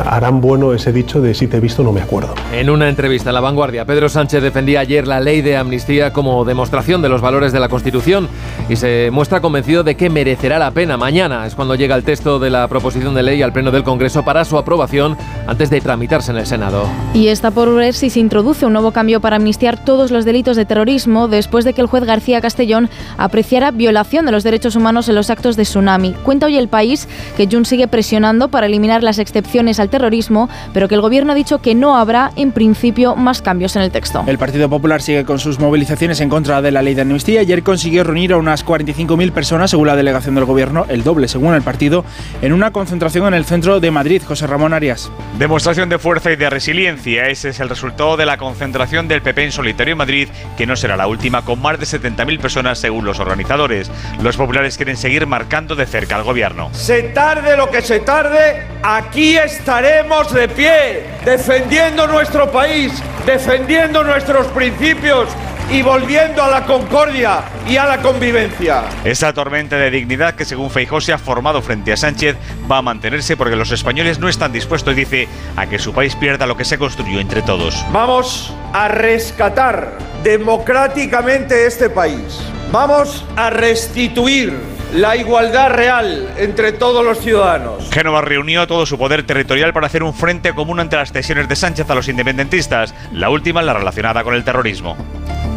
harán bueno ese dicho de si te he visto no me acuerdo. En una entrevista a La Vanguardia, Pedro Sánchez defendía ayer la ley de amnistía como demostración de los valores de la Constitución y se muestra convencido de que merecerá la pena. Mañana es cuando llega el texto de la proposición de ley al Pleno del Congreso para su aprobación antes de tramitarse en el Senado. Y está por ver si se introduce un nuevo cambio para amnistiar todos los delitos de terrorismo después de que el juez García Castellón apreciara violación de los derechos humanos en los actos de tsunami. Cuenta hoy el país que Jun sigue presionando para eliminar las excepciones al terrorismo, pero que el gobierno ha dicho que no habrá, en principio, más cambios en el texto. El Partido Popular sigue con sus movilizaciones en contra de la ley de amnistía. Ayer consiguió reunir a unas 45.000 personas, según la delegación del gobierno, el doble, según el partido, en una concentración en el centro de Madrid. José Ramón Arias. Demostración de fuerza y de resiliencia. Ese es el resultado de la concentración del PP en solitario en Madrid, que no será la última, con más de 70.000 personas según los organizadores. Los populares quieren seguir marcando de cerca al gobierno. Se tarde lo que se tarde, aquí estaremos de pie, defendiendo nuestro país, defendiendo nuestros principios y volviendo a la concordia y a la convivencia. Esa tormenta de dignidad que según Feijóo se ha formado frente a Sánchez va a mantenerse porque los españoles no están dispuestos, dice, a que su país pierda lo que se construyó entre todos. Vamos a rescatar democráticamente este país. Vamos a restituir la igualdad real entre todos los ciudadanos. Génova reunió todo su poder territorial para hacer un frente común ante las cesiones de Sánchez a los independentistas, la última la relacionada con el terrorismo.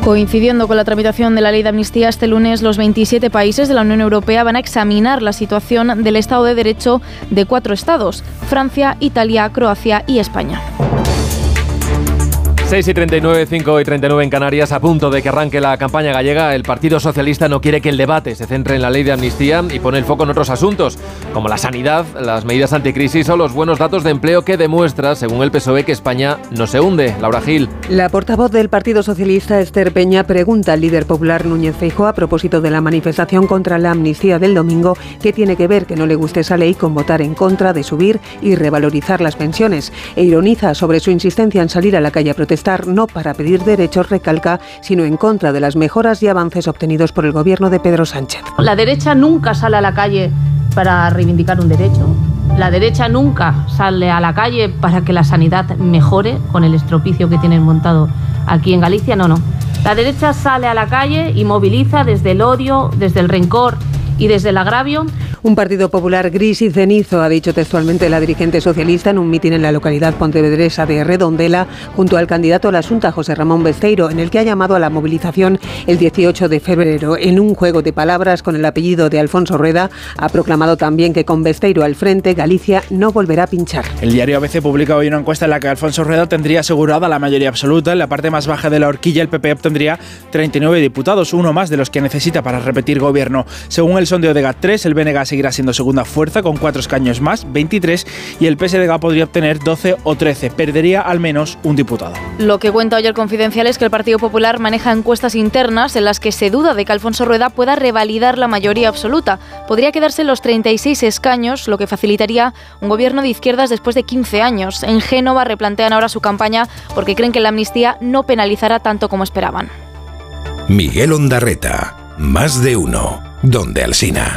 Coincidiendo con la tramitación de la ley de amnistía este lunes, los 27 países de la Unión Europea van a examinar la situación del Estado de Derecho de cuatro estados, Francia, Italia, Croacia y España. 6 y 39, 5 y 39 en Canarias, a punto de que arranque la campaña gallega, el Partido Socialista no quiere que el debate se centre en la ley de amnistía y pone el foco en otros asuntos, como la sanidad, las medidas anticrisis o los buenos datos de empleo que demuestra, según el PSOE, que España no se hunde. Laura Gil. La portavoz del Partido Socialista, Esther Peña, pregunta al líder popular Núñez Feijóo a propósito de la manifestación contra la amnistía del domingo, qué tiene que ver que no le guste esa ley con votar en contra de subir y revalorizar las pensiones, e ironiza sobre su insistencia en salir a la calle a protestar no para pedir derechos, recalca, sino en contra de las mejoras y avances obtenidos por el gobierno de Pedro Sánchez. La derecha nunca sale a la calle para reivindicar un derecho. La derecha nunca sale a la calle para que la sanidad mejore con el estropicio que tienen montado aquí en Galicia. No, no. La derecha sale a la calle y moviliza desde el odio, desde el rencor y desde el agravio. Un Partido Popular gris y cenizo, ha dicho textualmente la dirigente socialista en un mitin en la localidad pontevedresa de Redondela, junto al candidato a la Junta, José Ramón Besteiro, en el que ha llamado a la movilización el 18 de febrero. En un juego de palabras con el apellido de Alfonso Rueda, ha proclamado también que con Besteiro al frente, Galicia no volverá a pinchar. El diario ABC publica hoy una encuesta en la que Alfonso Rueda tendría asegurada la mayoría absoluta. En la parte más baja de la horquilla, el PP obtendría 39 diputados, uno más de los que necesita para repetir gobierno. Según el sondeo de GAT3, el BNG seguirá siendo segunda fuerza con cuatro escaños más, 23, y el PSDG podría obtener 12 o 13. Perdería al menos un diputado. Lo que cuenta hoy el Confidencial es que el Partido Popular maneja encuestas internas en las que se duda de que Alfonso Rueda pueda revalidar la mayoría absoluta. Podría quedarse en los 36 escaños, lo que facilitaría un gobierno de izquierdas después de 15 años. En Génova replantean ahora su campaña porque creen que la amnistía no penalizará tanto como esperaban. Miguel Ondarreta, más de uno donde Alsina.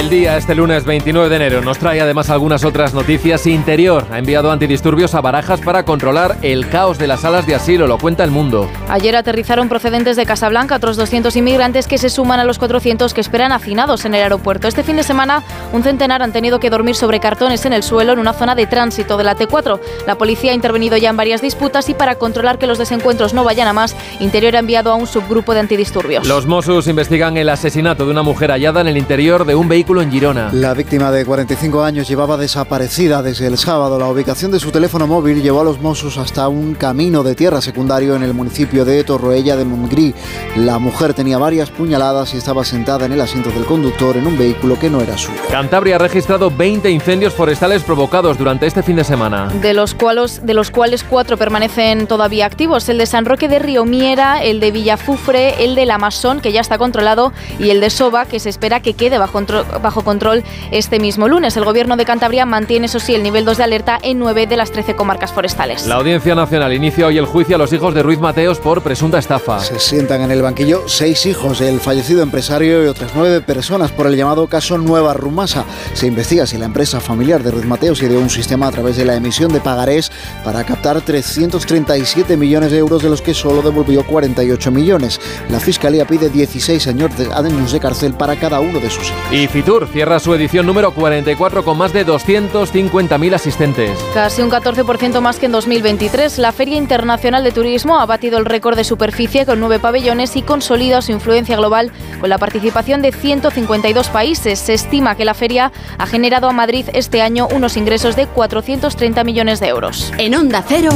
El día, este lunes 29 de enero, nos trae además algunas otras noticias. Interior ha enviado antidisturbios a Barajas para controlar el caos de las salas de asilo, lo cuenta el mundo. Ayer aterrizaron procedentes de Casablanca otros 200 inmigrantes que se suman a los 400 que esperan hacinados en el aeropuerto. Este fin de semana, un centenar han tenido que dormir sobre cartones en el suelo en una zona de tránsito de la T4. La policía ha intervenido ya en varias disputas y para controlar que los desencuentros no vayan a más, Interior ha enviado a un subgrupo de antidisturbios. Los Mossos investigan el asesinato de una mujer hallada en el interior de un vehículo en Girona. La víctima de 45 años llevaba desaparecida desde el sábado. La ubicación de su teléfono móvil llevó a los Mossos hasta un camino de tierra secundario en el municipio de Torroella de Montgrí. La mujer tenía varias puñaladas y estaba sentada en el asiento del conductor en un vehículo que no era suyo. Cantabria ha registrado 20 incendios forestales provocados durante este fin de semana. De los cuales, de los cuales cuatro permanecen todavía activos. El de San Roque de Río Miera, el de Villafufre, el del Amasón, que ya está controlado, y el de Soba, que se espera que quede bajo, bajo control este mismo lunes. El gobierno de Cantabria mantiene, eso sí, el nivel 2 de alerta en 9 de las 13 comarcas forestales. La Audiencia Nacional inicia hoy el juicio a los hijos de Ruiz Mateos por presunta estafa. Se sientan en el banquillo seis hijos del fallecido empresario y otras nueve personas por el llamado caso Nueva Rumasa. Se investiga si la empresa familiar de Ruiz Mateos ideó un sistema a través de la emisión de pagarés para captar 337 millones de euros, de los que solo devolvió 48 millones. La Fiscalía pide 16 años de, años de cárcel para cada uno de sus hijos. Y Fitur cierra su edición número 44 con más de 250.000 asistentes. Casi un 14% más que en 2023. La Feria Internacional de Turismo ha batido el récord de superficie con nueve pabellones y consolida su influencia global con la participación de 152 países. Se estima que la feria ha generado a Madrid este año unos ingresos de 430 millones de euros. En Onda Cero,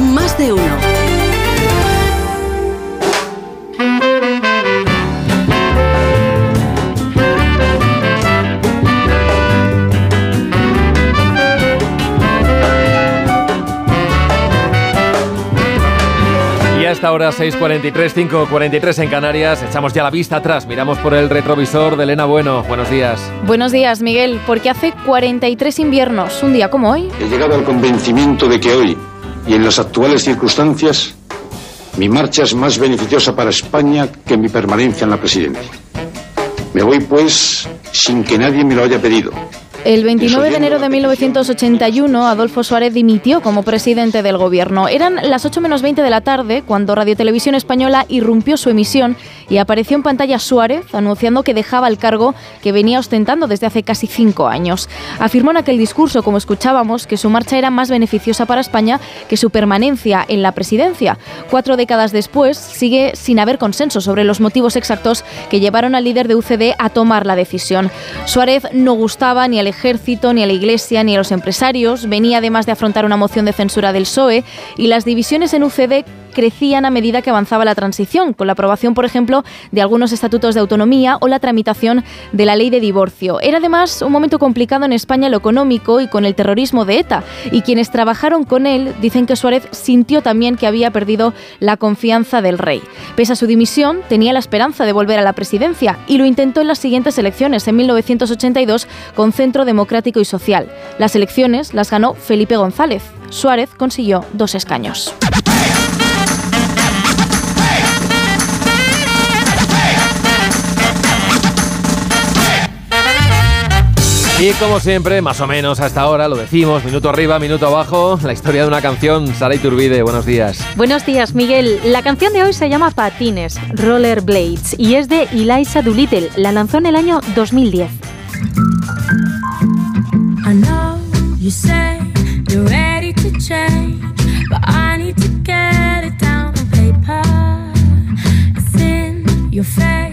más de uno. Esta hora 6.43, 5.43 en Canarias, echamos ya la vista atrás, miramos por el retrovisor de Elena Bueno. Buenos días. Buenos días, Miguel, porque hace 43 inviernos, un día como hoy. He llegado al convencimiento de que hoy y en las actuales circunstancias Mi marcha es más beneficiosa para España que mi permanencia en la presidencia. Me voy, pues, sin que nadie me lo haya pedido. El 29 de enero de 1981, Adolfo Suárez dimitió como presidente del gobierno. Eran las 8 menos 20 de la tarde cuando Radio Televisión Española irrumpió su emisión y apareció en pantalla Suárez anunciando que dejaba el cargo que venía ostentando desde hace casi cinco años. Afirmó en aquel discurso, como escuchábamos, que su marcha era más beneficiosa para España que su permanencia en la presidencia. Cuatro décadas después, sigue sin haber consenso sobre los motivos exactos que llevaron al líder de UCD a tomar la decisión. Suárez no gustaba ni al ejército, ni a la iglesia, ni a los empresarios. Venía además de afrontar una moción de censura del PSOE y las divisiones en UCD crecían a medida que avanzaba la transición, con la aprobación, por ejemplo, de algunos estatutos de autonomía o la tramitación de la ley de divorcio. Era además un momento complicado en España lo económico y con el terrorismo de ETA, y quienes trabajaron con él dicen que Suárez sintió también que había perdido la confianza del rey. Pese a su dimisión, tenía la esperanza de volver a la presidencia y lo intentó en las siguientes elecciones, en 1982, con Centro Democrático y Social. Las elecciones las ganó Felipe González. Suárez consiguió dos escaños. Y como siempre, más o menos hasta ahora, lo decimos, minuto arriba, minuto abajo, la historia de una canción. Sara Iturbide, buenos días. Buenos días, Miguel. La canción de hoy se llama Patines, Rollerblades, y es de Eliza Doolittle. La lanzó en el año 2010. I know you say you're ready to change, but I need to get it down on paper. It's in your face,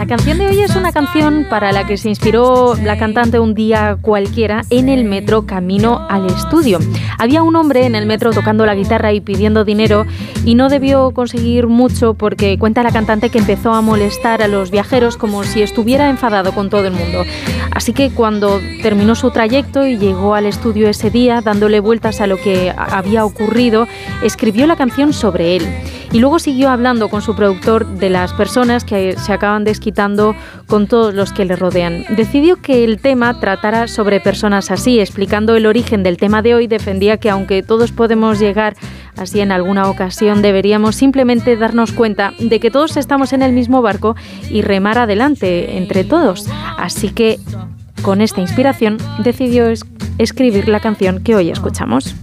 La canción de hoy es una canción para la que se inspiró la cantante un día cualquiera en el metro camino al estudio. Había un hombre en el metro tocando la guitarra y pidiendo dinero y no debió conseguir mucho porque cuenta la cantante que empezó a molestar a los viajeros como si estuviera enfadado con todo el mundo. Así que cuando terminó su trayecto y llegó al estudio ese día dándole vueltas a lo que había ocurrido, escribió la canción sobre él. Y luego siguió hablando con su productor de las personas que se acaban desquitando con todos los que le rodean. Decidió que el tema tratara sobre personas así, explicando el origen del tema de hoy, defendía que aunque todos podemos llegar así en alguna ocasión, deberíamos simplemente darnos cuenta de que todos estamos en el mismo barco y remar adelante entre todos. Así que con esta inspiración decidió escribir la canción que hoy escuchamos.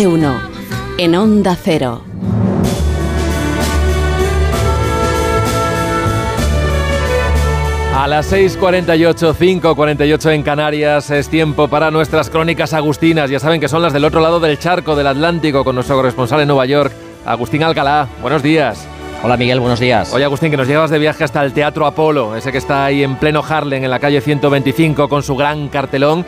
De. En Onda Cero. A las 6.48, 5.48 en Canarias es tiempo para nuestras crónicas agustinas. Ya saben que son las del otro lado del charco del Atlántico con nuestro corresponsal en Nueva York, Agustín Alcalá. Buenos días. Hola Miguel, buenos días. Oye Agustín, que nos llevas de viaje hasta el Teatro Apolo, ese que está ahí en pleno Harlem, en la calle 125, con su gran cartelón.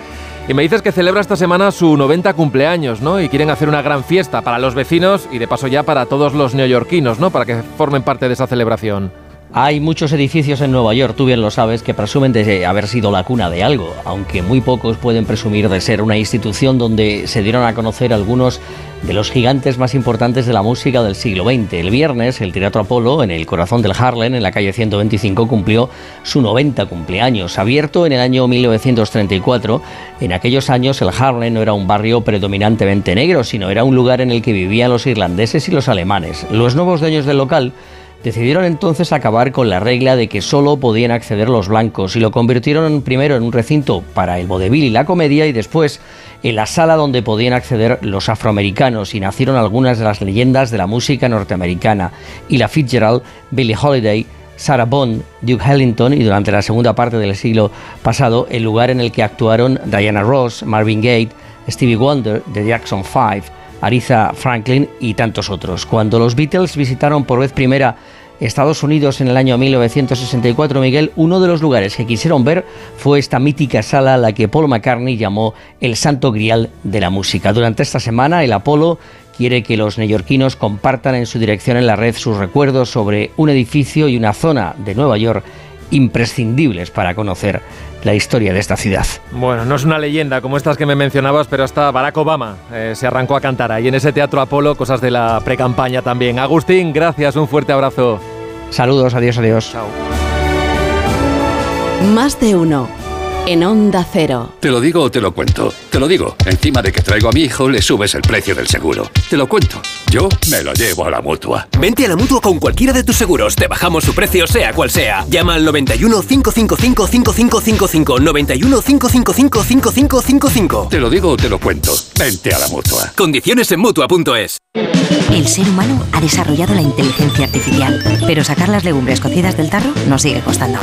Y me dices que celebra esta semana su 90 cumpleaños, ¿no? Y quieren hacer una gran fiesta para los vecinos y de paso ya para todos los neoyorquinos, ¿no? Para que formen parte de esa celebración. Hay muchos edificios en Nueva York, tú bien lo sabes, que presumen de haber sido la cuna de algo, aunque muy pocos pueden presumir de ser una institución donde se dieron a conocer algunos de los gigantes más importantes de la música del siglo XX. El viernes, el Teatro Apolo, en el corazón del Harlem, en la calle 125, cumplió su 90 cumpleaños. Abierto en el año 1934, en aquellos años el Harlem no era un barrio predominantemente negro, sino era un lugar en el que vivían los irlandeses y los alemanes. Los nuevos dueños del local Decidieron entonces acabar con la regla de que solo podían acceder los blancos y lo convirtieron primero en un recinto para el vodevil y la comedia y después en la sala donde podían acceder los afroamericanos y nacieron algunas de las leyendas de la música norteamericana y la Fitzgerald, Billie Holiday, Sarah Bond, Duke Ellington y durante la segunda parte del siglo pasado el lugar en el que actuaron Diana Ross, Marvin Gaye, Stevie Wonder, The Jackson Five, Aretha Franklin y tantos otros. Cuando los Beatles visitaron por vez primera Estados Unidos en el año 1964, Miguel, uno de los lugares que quisieron ver fue esta mítica sala a la que Paul McCartney llamó el santo grial de la música. Durante esta semana, el Apolo quiere que los neoyorquinos compartan en su dirección en la red sus recuerdos sobre un edificio y una zona de Nueva York imprescindibles para conocer la historia de esta ciudad. Bueno, no es una leyenda como estas que me mencionabas, pero hasta Barack Obama eh, se arrancó a cantar ahí en ese Teatro Apolo, cosas de la precampaña también. Agustín, gracias, un fuerte abrazo. Saludos, adiós, adiós. Chao. Más de uno en Onda Cero. Te lo digo o te lo cuento. Te lo digo. Encima de que traigo a mi hijo, le subes el precio del seguro. Te lo cuento. Yo me lo llevo a la mutua. Vente a la mutua con cualquiera de tus seguros. Te bajamos su precio, sea cual sea. Llama al 91 555 5555. 91 555 5555. Te lo digo o te lo cuento. Vente a la mutua. Condiciones en mutua.es. El ser humano ha desarrollado la inteligencia artificial, pero sacar las legumbres cocidas del tarro nos sigue costando.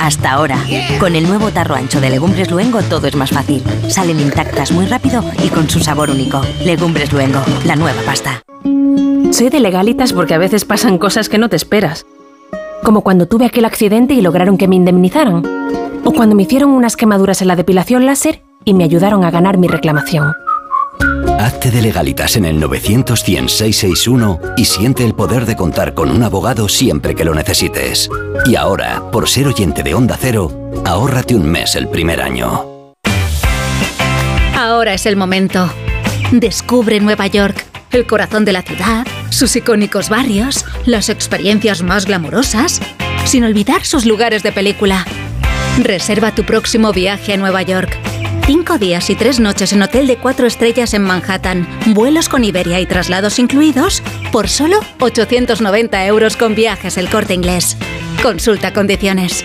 Hasta ahora, con el nuevo tarro ancho de Legumbres Luengo todo es más fácil. Salen intactas muy rápido y con su sabor único. Legumbres Luengo, la nueva pasta. Soy de legalitas porque a veces pasan cosas que no te esperas. Como cuando tuve aquel accidente y lograron que me indemnizaran. O cuando me hicieron unas quemaduras en la depilación láser y me ayudaron a ganar mi reclamación. Hazte de legalitas en el 900 y siente el poder de contar con un abogado siempre que lo necesites. Y ahora, por ser oyente de Onda Cero, ahórrate un mes el primer año. Ahora es el momento. Descubre Nueva York, el corazón de la ciudad, sus icónicos barrios, las experiencias más glamurosas, sin olvidar sus lugares de película. Reserva tu próximo viaje a Nueva York. Cinco días y tres noches en hotel de cuatro estrellas en Manhattan, vuelos con Iberia y traslados incluidos, por solo 890 euros con viajes el corte inglés. Consulta condiciones.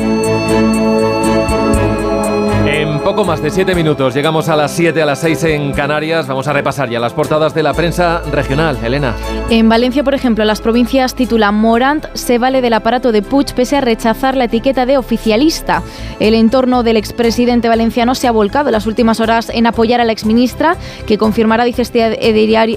Poco más de siete minutos, llegamos a las 7, a las 6 en Canarias. Vamos a repasar ya las portadas de la prensa regional. Elena. En Valencia, por ejemplo, las provincias titula Morant se vale del aparato de Puig pese a rechazar la etiqueta de oficialista. El entorno del expresidente valenciano se ha volcado en las últimas horas en apoyar a la exministra, que confirmará, dice este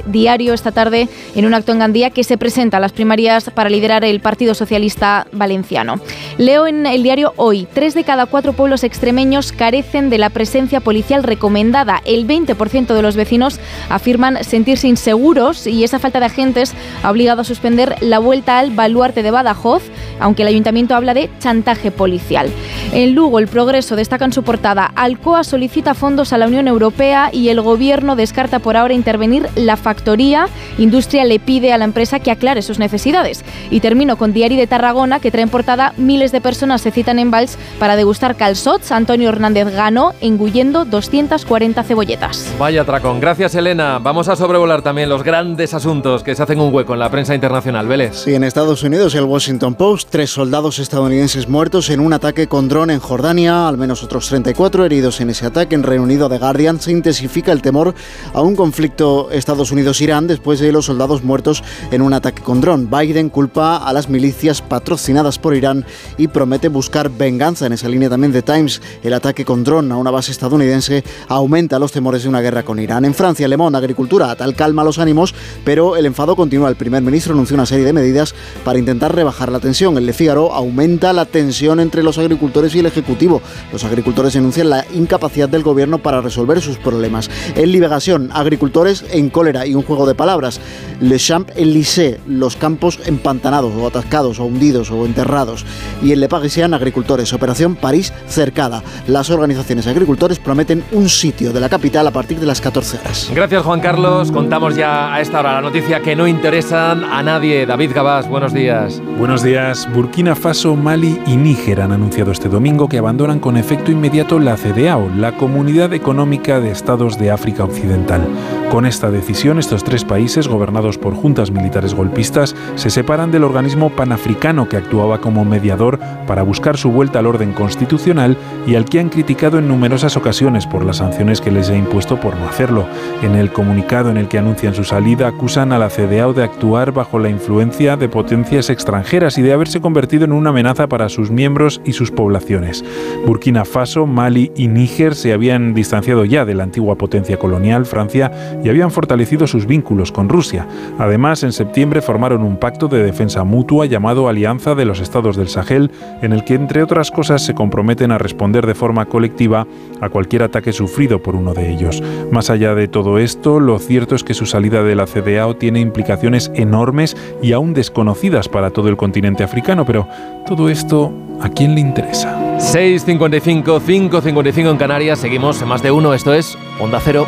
diario esta tarde en un acto en Gandía, que se presenta a las primarias para liderar el Partido Socialista Valenciano. Leo en el diario Hoy, tres de cada cuatro pueblos extremeños carecen de la presencia policial recomendada. El 20% de los vecinos afirman sentirse inseguros y esa falta de agentes ha obligado a suspender la vuelta al baluarte de Badajoz, aunque el ayuntamiento habla de chantaje policial. En Lugo, el progreso destaca en su portada. Alcoa solicita fondos a la Unión Europea y el gobierno descarta por ahora intervenir la factoría. Industria le pide a la empresa que aclare sus necesidades. Y termino con Diario de Tarragona, que trae en portada miles de personas se citan en Vals para degustar calzots. Antonio Hernández ganó engullendo 240 cebolletas. Vaya atracón. Gracias, Elena. Vamos a sobrevolar también los grandes asuntos que se hacen un hueco en la prensa internacional. Vélez. Sí, en Estados Unidos, el Washington Post, tres soldados estadounidenses muertos en un ataque con dron en Jordania, al menos otros 34 heridos en ese ataque. En Reino Unido, The Guardian, se intensifica el temor a un conflicto Estados Unidos-Irán después de los soldados muertos en un ataque con dron. Biden culpa a las milicias patrocinadas por Irán y promete buscar venganza. En esa línea también de Times, el ataque con dron a una base estadounidense aumenta los temores de una guerra con Irán. En Francia, Le Monde, Agricultura, tal calma los ánimos, pero el enfado continúa. El primer ministro anunció una serie de medidas para intentar rebajar la tensión. El Le Figaro aumenta la tensión entre los agricultores y el Ejecutivo. Los agricultores denuncian la incapacidad del gobierno para resolver sus problemas. En Liberación, agricultores en cólera y un juego de palabras. Le Champ-Élysées, los campos empantanados o atascados o hundidos o enterrados. Y en Le Parisien, agricultores, Operación París cercada. Las organizaciones agricultores prometen un sitio de la capital a partir de las 14 horas. Gracias, Juan Carlos. Contamos ya a esta hora la noticia que no interesan a nadie. David Gabás, buenos días. Buenos días. Burkina Faso, Mali y Níger han anunciado este domingo que abandonan con efecto inmediato la CDAO, la Comunidad Económica de Estados de África Occidental. Con esta decisión, estos tres países, gobernados por juntas militares golpistas, se separan del organismo panafricano que actuaba como mediador para buscar su vuelta al orden constitucional y al que han criticado en numerosas ocasiones por las sanciones que les ha impuesto por no hacerlo. En el comunicado en el que anuncian su salida, acusan a la CDAO de actuar bajo la influencia de potencias extranjeras y de haberse convertido en una amenaza para sus miembros y sus poblaciones. Burkina Faso, Mali y Níger se habían distanciado ya de la antigua potencia colonial, Francia, y habían fortalecido sus vínculos con Rusia. Además, en septiembre formaron un pacto de defensa mutua llamado Alianza de los Estados del Sahel, en el que, entre otras cosas, se comprometen a responder de forma colectiva a cualquier ataque sufrido por uno de ellos. Más allá de todo esto, lo cierto es que su salida de la CDAO tiene implicaciones enormes y aún desconocidas para todo el continente africano, pero todo esto, ¿a quién le interesa? 6.55, 5.55 en Canarias, seguimos en más de uno, esto es Onda Cero.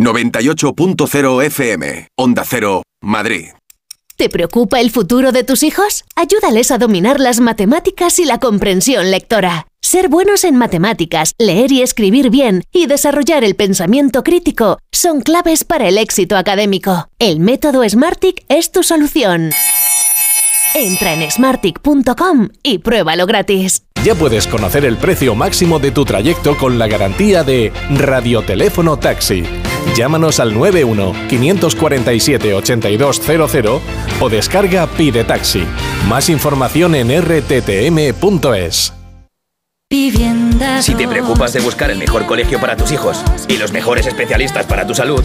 98.0 FM, Onda Cero, Madrid. ¿Te preocupa el futuro de tus hijos? Ayúdales a dominar las matemáticas y la comprensión lectora. Ser buenos en matemáticas, leer y escribir bien y desarrollar el pensamiento crítico son claves para el éxito académico. El método Smartick es tu solución. Entra en smartick.com y pruébalo gratis. Ya puedes conocer el precio máximo de tu trayecto con la garantía de Radioteléfono Taxi. Llámanos al 91 547 8200 o descarga Pide Taxi. Más información en rttm.es. Si te preocupas de buscar el mejor colegio para tus hijos y los mejores especialistas para tu salud,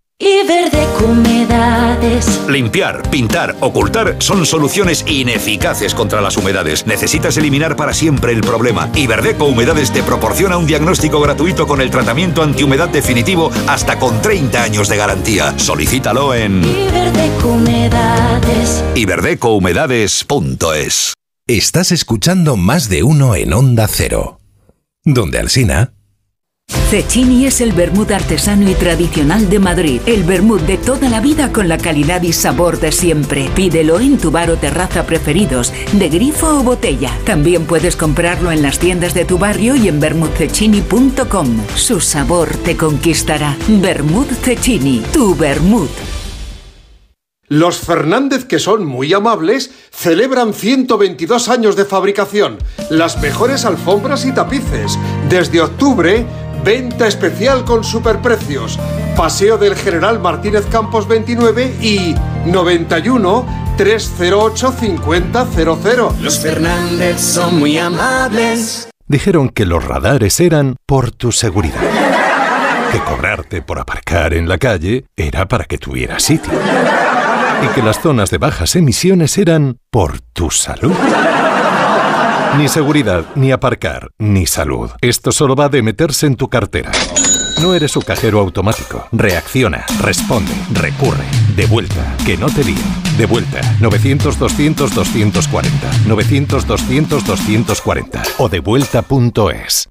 Y verde humedades. Limpiar, pintar, ocultar son soluciones ineficaces contra las humedades. Necesitas eliminar para siempre el problema. Iberdeco Humedades te proporciona un diagnóstico gratuito con el tratamiento antihumedad definitivo hasta con 30 años de garantía. Solicítalo en Y verde humedades. iberdecohumedades.es. Estás escuchando más de uno en Onda Cero. Donde Alsina. Cecchini es el vermut artesano y tradicional de Madrid. El vermut de toda la vida con la calidad y sabor de siempre. Pídelo en tu bar o terraza preferidos, de grifo o botella. También puedes comprarlo en las tiendas de tu barrio y en vermutcecchini.com. Su sabor te conquistará. Vermut Cecchini, tu vermut. Los Fernández, que son muy amables, celebran 122 años de fabricación, las mejores alfombras y tapices. Desde octubre, venta especial con superprecios. Paseo del General Martínez Campos 29 y 91 308 5000. Los Fernández son muy amables. Dijeron que los radares eran por tu seguridad. que cobrarte por aparcar en la calle era para que tuvieras sitio. Y que las zonas de bajas emisiones eran por tu salud. Ni seguridad, ni aparcar, ni salud. Esto solo va de meterse en tu cartera. No eres su cajero automático. Reacciona, responde, recurre. De vuelta, que no te líen. De vuelta, 900-200-240. 900-200-240. O devuelta.es.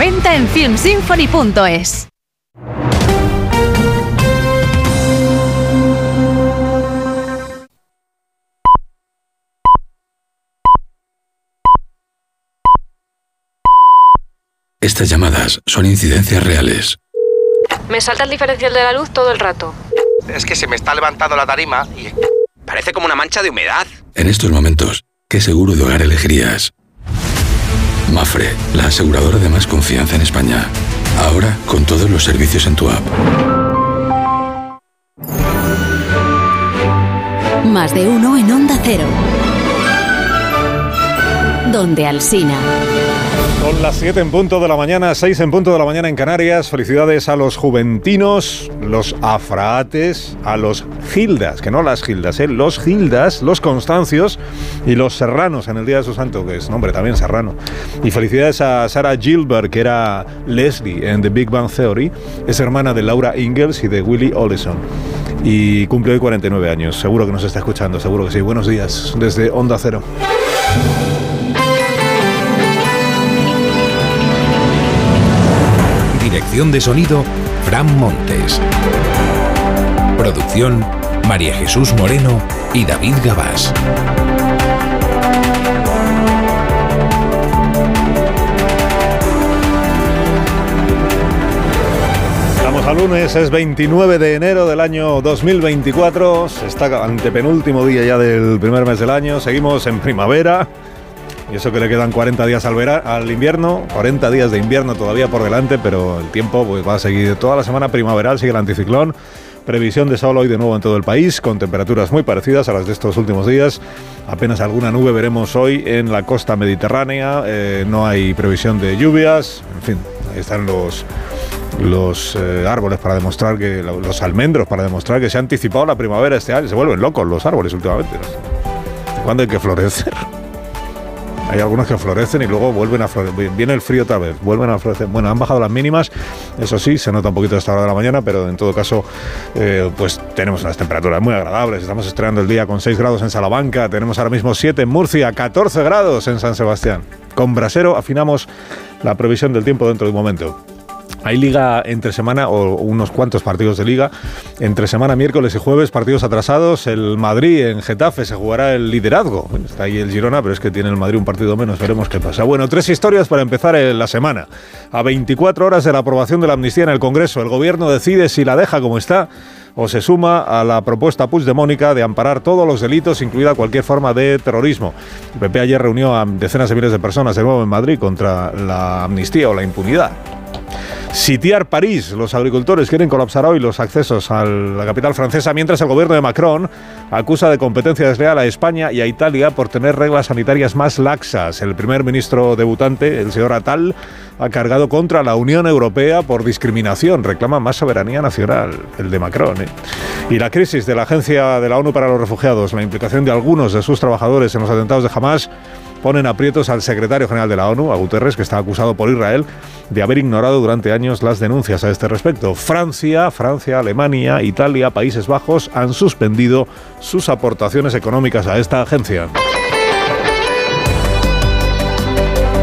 venta en filmsymphony.es. Estas llamadas son incidencias reales. Me salta el diferencial de la luz todo el rato. Es que se me está levantando la tarima y parece como una mancha de humedad. En estos momentos, ¿qué seguro de hogar elegirías? Mafre, la aseguradora de más confianza en España. Ahora con todos los servicios en tu app. Más de uno en Onda Cero. Donde Alsina. Son las 7 en punto de la mañana, 6 en punto de la mañana en Canarias. Felicidades a los juventinos, los afraates, a los gildas, que no las gildas, ¿eh? los gildas, los constancios y los serranos en el Día de su Santo, que es nombre también serrano. Y felicidades a Sarah Gilbert, que era Leslie en The Big Bang Theory, es hermana de Laura Ingalls y de Willie Oleson. Y cumple hoy 49 años. Seguro que nos está escuchando, seguro que sí. Buenos días desde Onda Cero. De sonido, Fran Montes. Producción, María Jesús Moreno y David Gabás. Estamos a lunes, es 29 de enero del año 2024. Se está antepenúltimo día ya del primer mes del año. Seguimos en primavera. Y eso que le quedan 40 días al, vera- al invierno, 40 días de invierno todavía por delante, pero el tiempo pues, va a seguir toda la semana primaveral, sigue el anticiclón. Previsión de sol hoy de nuevo en todo el país, con temperaturas muy parecidas a las de estos últimos días. Apenas alguna nube veremos hoy en la costa mediterránea. eh, no hay previsión de lluvias. En fin, ahí están los, los eh, árboles para demostrar que. los almendros para demostrar que se ha anticipado la primavera este año. Se vuelven locos los árboles últimamente. ¿Cuándo hay que florecer? Hay algunos que florecen y luego vuelven a florecer. Viene el frío otra vez, vuelven a florecer. Bueno, han bajado las mínimas, eso sí, se nota un poquito esta hora de la mañana, pero en todo caso, eh, pues tenemos unas temperaturas muy agradables. Estamos estrenando el día con 6 grados en Salamanca, tenemos ahora mismo 7 en Murcia, 14 grados en San Sebastián. Con Brasero afinamos la previsión del tiempo dentro de un momento. Hay liga entre semana o unos cuantos partidos de liga. Entre semana, miércoles y jueves, partidos atrasados. El Madrid en Getafe se jugará el liderazgo. Está ahí el Girona, pero es que tiene el Madrid un partido menos. Veremos qué pasa. Bueno, tres historias para empezar eh, la semana. A 24 horas de la aprobación de la amnistía en el Congreso, el gobierno decide si la deja como está o se suma a la propuesta Puigdemónica de amparar todos los delitos, incluida cualquier forma de terrorismo. El PP ayer reunió a decenas de miles de personas de nuevo en Madrid contra la amnistía o la impunidad. Sitiar París. Los agricultores quieren colapsar hoy los accesos a la capital francesa, mientras el gobierno de Macron acusa de competencia desleal a España y a Italia por tener reglas sanitarias más laxas. El primer ministro debutante, el señor Atal, ha cargado contra la Unión Europea por discriminación. Reclama más soberanía nacional, el de Macron. ¿eh? Y la crisis de la Agencia de la ONU para los Refugiados, la implicación de algunos de sus trabajadores en los atentados de Hamas, ponen aprietos al secretario general de la ONU, a Guterres, que está acusado por Israel de haber ignorado durante años las denuncias a este respecto. Francia, Francia, Alemania, Italia, Países Bajos han suspendido sus aportaciones económicas a esta agencia.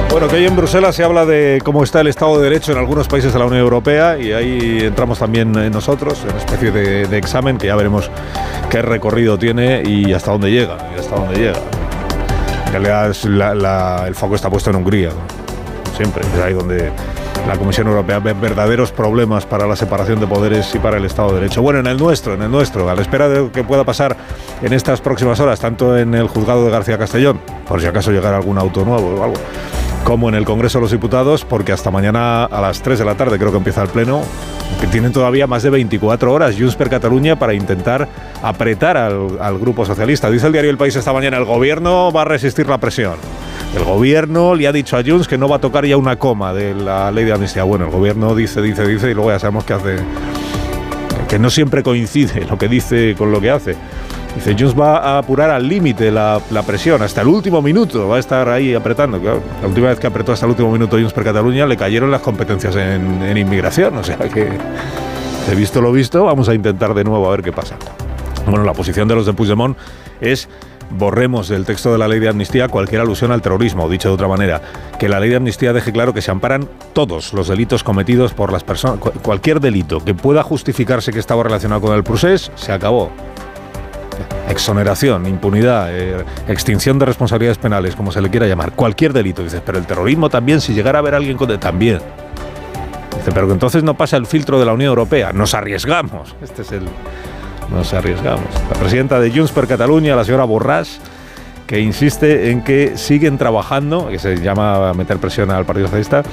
Bueno, que hoy en Bruselas se habla de cómo está el Estado de Derecho en algunos países de la Unión Europea y ahí entramos también eh, nosotros, en una especie de, de examen que ya veremos qué recorrido tiene y hasta dónde llega, y hasta dónde llega. En realidad la- el foco está puesto en Hungría, siempre, es ahí donde la Comisión Europea ve verdaderos problemas para la separación de poderes y para el Estado de Derecho. Bueno, en el nuestro, en el nuestro, a la espera de lo que pueda pasar en estas próximas horas, tanto en el juzgado de García Castellón, por si acaso llegara algún auto nuevo o algo, como en el Congreso de los Diputados, porque hasta mañana a las 3 de la tarde creo que empieza el Pleno, que tienen todavía más de 24 horas Junts per Cataluña para intentar apretar al, al Grupo Socialista. Dice el diario El País esta mañana, el Gobierno va a resistir la presión. El Gobierno le ha dicho a Junts que no va a tocar ya una coma de la ley de amnistía. Bueno, el Gobierno dice, dice, dice y luego ya sabemos que hace... que no siempre coincide lo que dice con lo que hace. Dice, Junts va a apurar al límite la, presión, hasta el último minuto, va a estar ahí apretando. La última vez que apretó hasta el último minuto Junts per Cataluña le cayeron las competencias en, inmigración, o sea que, he visto lo visto, vamos a intentar de nuevo a ver qué pasa. Bueno, la posición de los de Puigdemont es borremos del texto de la ley de amnistía cualquier alusión al terrorismo, dicho de otra manera, que la ley de amnistía deje claro que se amparan todos los delitos cometidos por las personas, cu- cualquier delito que pueda justificarse que estaba relacionado con el procés, se acabó. Exoneración, impunidad, eh, extinción de responsabilidades penales, como se le quiera llamar, cualquier delito. Dices, pero el terrorismo también, si llegara a haber alguien con... También. Dice, pero que entonces no pasa el filtro de la Unión Europea, nos arriesgamos. Este es el... Nos arriesgamos. La presidenta de Junts per Cataluña, la señora Borràs, que insiste en que siguen trabajando, que se llama meter presión al Partido Socialista,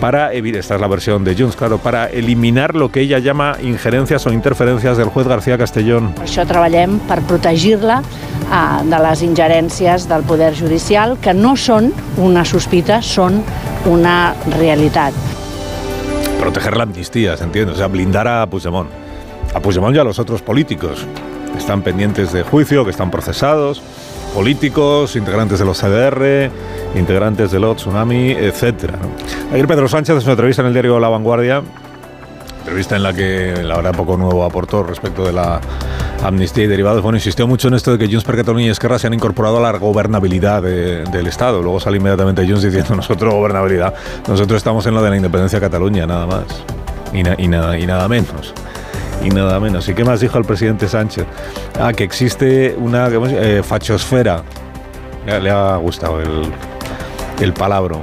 para evitar, esta es la versión de Junts, claro, para eliminar lo que ella llama injerencias o interferencias del juez García Castellón. Per això treballem per protegir-la eh, de les ingerències del poder judicial, que no són una sospita, són una realitat. proteger la amnistía, ¿se entiende? O sea, blindar a Puigdemont. A Puigdemont y a los otros políticos que están pendientes de juicio, que están procesados, políticos, integrantes de los CDR, integrantes del OT, Tsunami, etc. Ayer Pedro Sánchez, en su entrevista en el diario La Vanguardia, entrevista en la que la verdad poco nuevo aportó respecto de la amnistía y derivados, bueno, insistió mucho en esto de que Junts per Cataluña y Esquerra se han incorporado a la gobernabilidad de- del Estado. Luego sale inmediatamente Junts diciendo nosotros gobernabilidad, nosotros estamos en lo de la independencia de Cataluña, nada más. Y, na- y nada, y nada menos. Y nada menos. ¿Y qué más dijo el presidente Sánchez? Ah, que existe una. Eh, fachosfera. Le, ha gustado el, el palabro.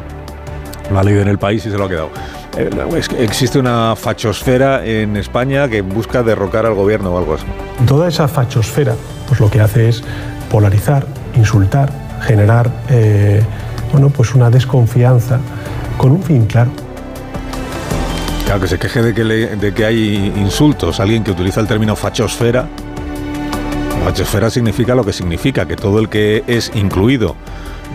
Lo ha leído en el país y se lo ha quedado. Eh, existe una fachosfera en España que busca derrocar al gobierno o algo así. Toda esa fachosfera pues lo que hace es polarizar, insultar, generar eh, bueno, pues una desconfianza con un fin claro. Claro, que se queje de que, de que hay insultos. Alguien que utiliza el término fachosfera. Fachosfera significa lo que significa, que todo el que es incluido,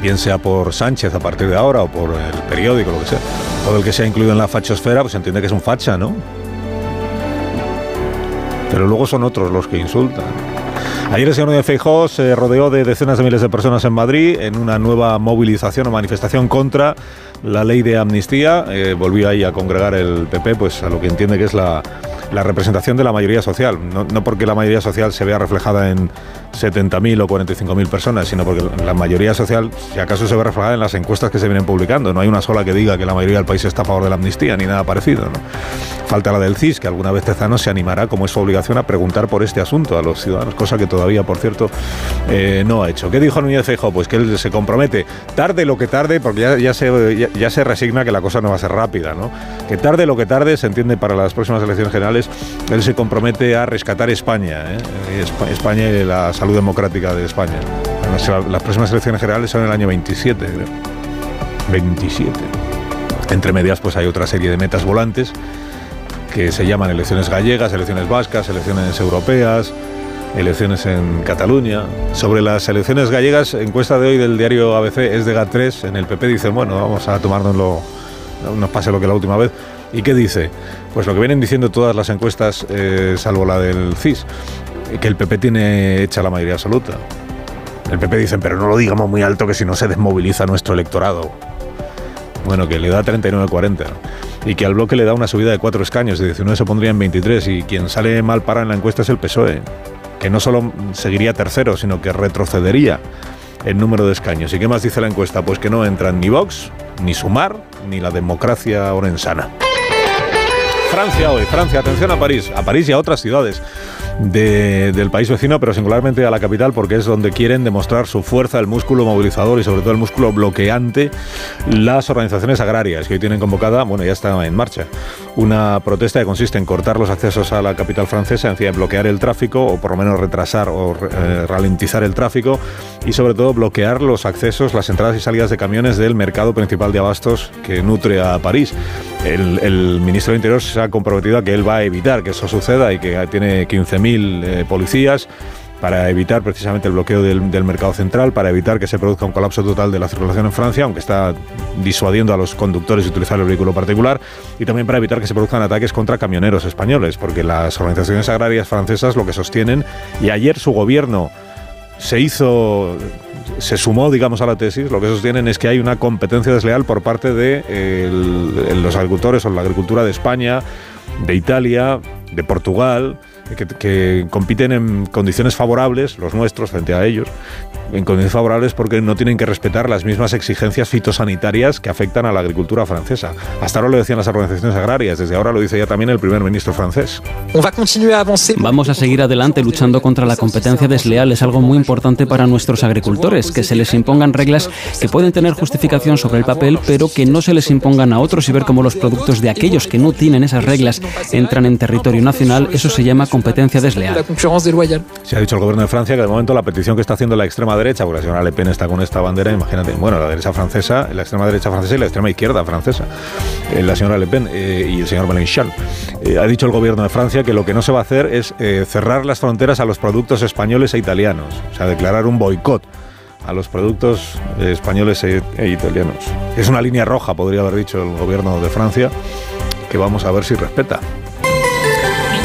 bien sea por Sánchez a partir de ahora o por el periódico, lo que sea, todo el que sea incluido en la fachosfera, pues entiende que es un facha, ¿no? Pero luego son otros los que insultan. Ayer el señor Núñez Feijóo se rodeó de decenas de miles de personas en Madrid en una nueva movilización o manifestación contra la ley de amnistía. Eh, volvió ahí a congregar el PP, pues a lo que entiende que es la, la representación de la mayoría social. No, no porque la mayoría social se vea reflejada en 70.000 o 45.000 personas, sino porque la mayoría social, si acaso, se ve reflejada en las encuestas que se vienen publicando. No hay una sola que diga que la mayoría del país está a favor de la amnistía, ni nada parecido. ¿no? Falta la del CIS, que alguna vez Tezano se animará, como es su obligación, a preguntar por este asunto a los ciudadanos, cosa que todavía, por cierto, eh, no ha hecho. ¿Qué dijo Núñez Feijóo? Pues que él se compromete, tarde lo que tarde, porque ya, se, resigna que la cosa no va a ser rápida, ¿no? Que tarde lo que tarde, se entiende para las próximas elecciones generales, él se compromete a rescatar España, ¿eh? Espa- España y la salud democrática de España. Las próximas elecciones generales son el año 27, creo. 27. Entre medias, pues hay otra serie de metas volantes que se llaman elecciones gallegas, elecciones vascas, elecciones europeas, elecciones en Cataluña. Sobre las elecciones gallegas, encuesta de hoy del diario ABC es de GAT3. En el PP dicen, bueno, vamos a tomárnoslo, no nos pase lo que la última vez. ¿Y qué dice? Pues lo que vienen diciendo todas las encuestas, eh, salvo la del CIS, que el PP tiene hecha la mayoría absoluta. El PP dicen, pero no lo digamos muy alto que si no se desmoviliza nuestro electorado. Bueno, que le da 39-40 y que al bloque le da una subida de cuatro escaños, de 19 se pondría en 23 y quien sale mal para en la encuesta es el PSOE, que no solo seguiría tercero, sino que retrocedería en número de escaños. ¿Y qué más dice la encuesta? Pues que no entran ni Vox ni Sumar, ni la democracia orensana. Francia hoy, Francia, atención a París, a París y a otras ciudades de- del país vecino, pero singularmente a la capital, porque es donde quieren demostrar su fuerza, el músculo movilizador y sobre todo el músculo bloqueante las organizaciones agrarias que hoy tienen convocada, bueno, ya está en marcha, una protesta que consiste en cortar los accesos a la capital francesa, en bloquear el tráfico o por lo menos retrasar o eh, ralentizar el tráfico y sobre todo bloquear los accesos, las entradas y salidas de camiones del mercado principal de abastos que nutre a París. El, ministro de Interior se ha comprometido a que él va a evitar que eso suceda y que tiene 15.000 eh, policías para evitar precisamente el bloqueo del, del mercado central, para evitar que se produzca un colapso total de la circulación en Francia, aunque está disuadiendo a los conductores de utilizar el vehículo particular, y también para evitar que se produzcan ataques contra camioneros españoles, porque las organizaciones agrarias francesas lo que sostienen, y ayer su gobierno se hizo, se sumó, digamos, a la tesis, lo que sostienen es que hay una competencia desleal por parte de los agricultores o la agricultura de España, de Italia, de Portugal, que compiten en condiciones favorables, los nuestros frente a ellos, en condiciones favorables porque no tienen que respetar las mismas exigencias fitosanitarias que afectan a la agricultura francesa. Hasta ahora lo decían las organizaciones agrarias, desde ahora lo dice ya también el primer ministro francés. Vamos a seguir adelante luchando contra la competencia desleal. Es algo muy importante para nuestros agricultores, que se les impongan reglas que pueden tener justificación sobre el papel, pero que no se les impongan a otros y ver cómo los productos de aquellos que no tienen esas reglas entran en territorio nacional. Eso se llama competencia desleal. Se ha dicho el gobierno de Francia que de momento la petición que está haciendo la extrema derecha, porque la señora Le Pen está con esta bandera, imagínate, bueno, la derecha francesa, la extrema derecha francesa y la extrema izquierda francesa, eh, la señora Le Pen eh, y el señor Mélenchon. Eh, ha dicho el gobierno de Francia que lo que no se va a hacer es eh, cerrar las fronteras a los productos españoles e italianos, o sea, declarar un boicot a los productos eh, españoles e, e italianos. Es una línea roja, podría haber dicho el gobierno de Francia, que vamos a ver si respeta.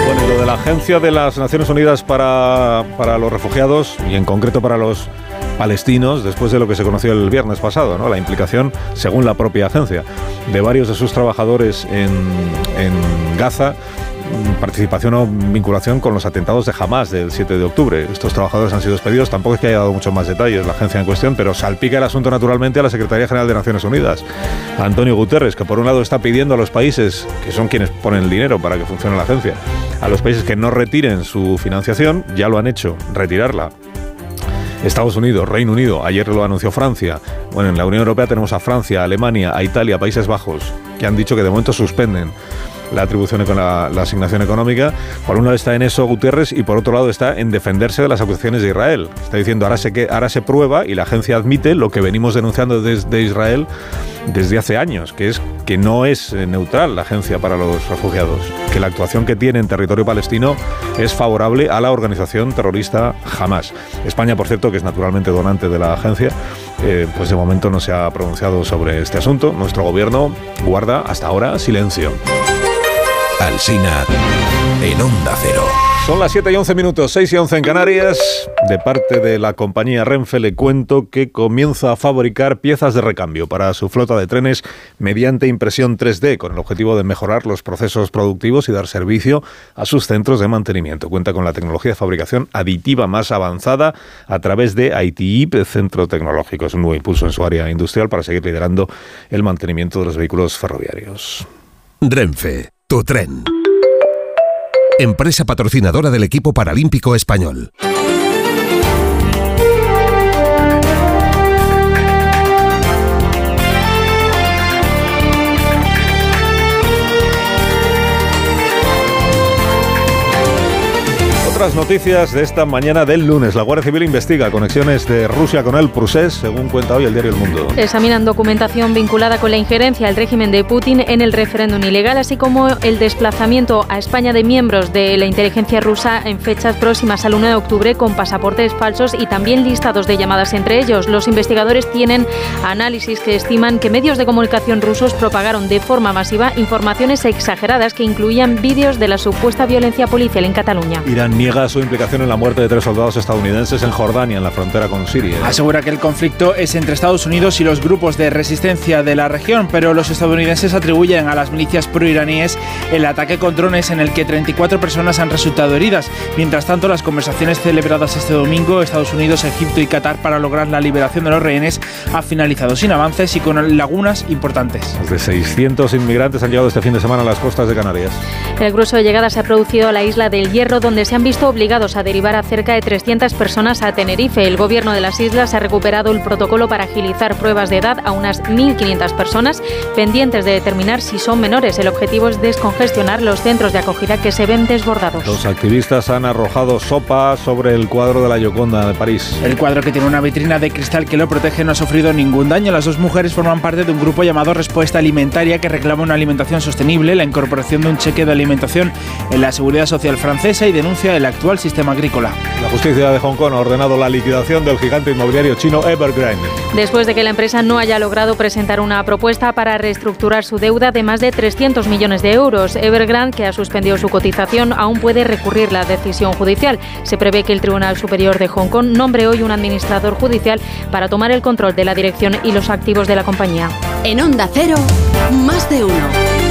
Bueno, y lo de la Agencia de las Naciones Unidas para, para los Refugiados y en concreto para los palestinos, después de lo que se conoció el viernes pasado, ¿no? la implicación, según la propia agencia, de varios de sus trabajadores en, en Gaza, mm, participación o vinculación con los atentados de Hamas del 7 de octubre. Estos trabajadores han sido despedidos, tampoco es que haya dado muchos más detalles la agencia en cuestión, pero salpica el asunto naturalmente a la Secretaría General de Naciones Unidas, Antonio Guterres, que por un lado está pidiendo a los países, que son quienes ponen el dinero para que funcione la agencia, a los países que no retiren su financiación, ya lo han hecho, retirarla Estados Unidos, Reino Unido, ayer lo anunció Francia. Bueno, en la Unión Europea tenemos a Francia, Alemania, a Italia, a Países Bajos, que han dicho que de momento suspenden la atribución la, la asignación económica. Por un lado está en eso Guterres y por otro lado está en defenderse de las acusaciones de Israel. Está diciendo ahora se, que, ahora se prueba y la agencia admite lo que venimos denunciando desde Israel desde hace años, que es que no es eh, neutral la agencia para los refugiados, que la actuación que tiene en territorio palestino es favorable a la organización terrorista Hamas. España, por cierto, que es naturalmente donante de la agencia, eh, pues de momento no se ha pronunciado sobre este asunto. Nuestro gobierno guarda hasta ahora silencio. Alsina en Onda Cero. Son las 7 y 11 minutos, 6 y 11 en Canarias. De parte de la compañía Renfe le cuento que comienza a fabricar piezas de recambio para su flota de trenes mediante impresión 3D con el objetivo de mejorar los procesos productivos y dar servicio a sus centros de mantenimiento. Cuenta con la tecnología de fabricación aditiva más avanzada a través de ITIP, Centro Tecnológico. Es un nuevo impulso en su área industrial para seguir liderando el mantenimiento de los vehículos ferroviarios. Renfe, tu tren. Empresa patrocinadora del equipo paralímpico español. Otras noticias de esta mañana del lunes. La Guardia Civil investiga conexiones de Rusia con el Prusés, según cuenta hoy el diario El Mundo. Examinan documentación vinculada con la injerencia del régimen de Putin en el referéndum ilegal, así como el desplazamiento a España de miembros de la inteligencia rusa en fechas próximas al 1 de octubre con pasaportes falsos y también listados de llamadas entre ellos. Los investigadores tienen análisis que estiman que medios de comunicación rusos propagaron de forma masiva informaciones exageradas que incluían vídeos de la supuesta violencia policial en Cataluña. Irán niega niega su implicación en la muerte de tres soldados estadounidenses en Jordania, en la frontera con Siria. Asegura que el conflicto es entre Estados Unidos y los grupos de resistencia de la región, pero los estadounidenses atribuyen a las milicias proiraníes el ataque con drones en el que 34 personas han resultado heridas. Mientras tanto, las conversaciones celebradas este domingo, Estados Unidos, Egipto y Qatar para lograr la liberación de los rehenes, ha finalizado sin avances y con lagunas importantes. Más de 600 inmigrantes han llegado este fin de semana a las costas de Canarias. El grueso de llegada se ha producido a la isla del Hierro, donde se han visto obligados a derivar a cerca de 300 personas a Tenerife. El gobierno de las islas ha recuperado el protocolo para agilizar pruebas de edad a unas 1.500 personas pendientes de determinar si son menores. El objetivo es descongestionar los centros de acogida que se ven desbordados. Los activistas han arrojado sopa sobre el cuadro de la Gioconda de París. El cuadro que tiene una vitrina de cristal que lo protege no ha sufrido ningún daño. Las dos mujeres forman parte de un grupo llamado Respuesta Alimentaria que reclama una alimentación sostenible, la incorporación de un cheque de alimentación en la seguridad social francesa y denuncia el actual sistema agrícola. La justicia de Hong Kong ha ordenado la liquidación del gigante inmobiliario chino Evergrande. Después de que la empresa no haya logrado presentar una propuesta para reestructurar su deuda de más de 300 millones de euros, Evergrande, que ha suspendido su cotización, aún puede recurrir la decisión judicial. Se prevé que el Tribunal Superior de Hong Kong nombre hoy un administrador judicial para tomar el control de la dirección y los activos de la compañía. En Onda Cero, más de uno.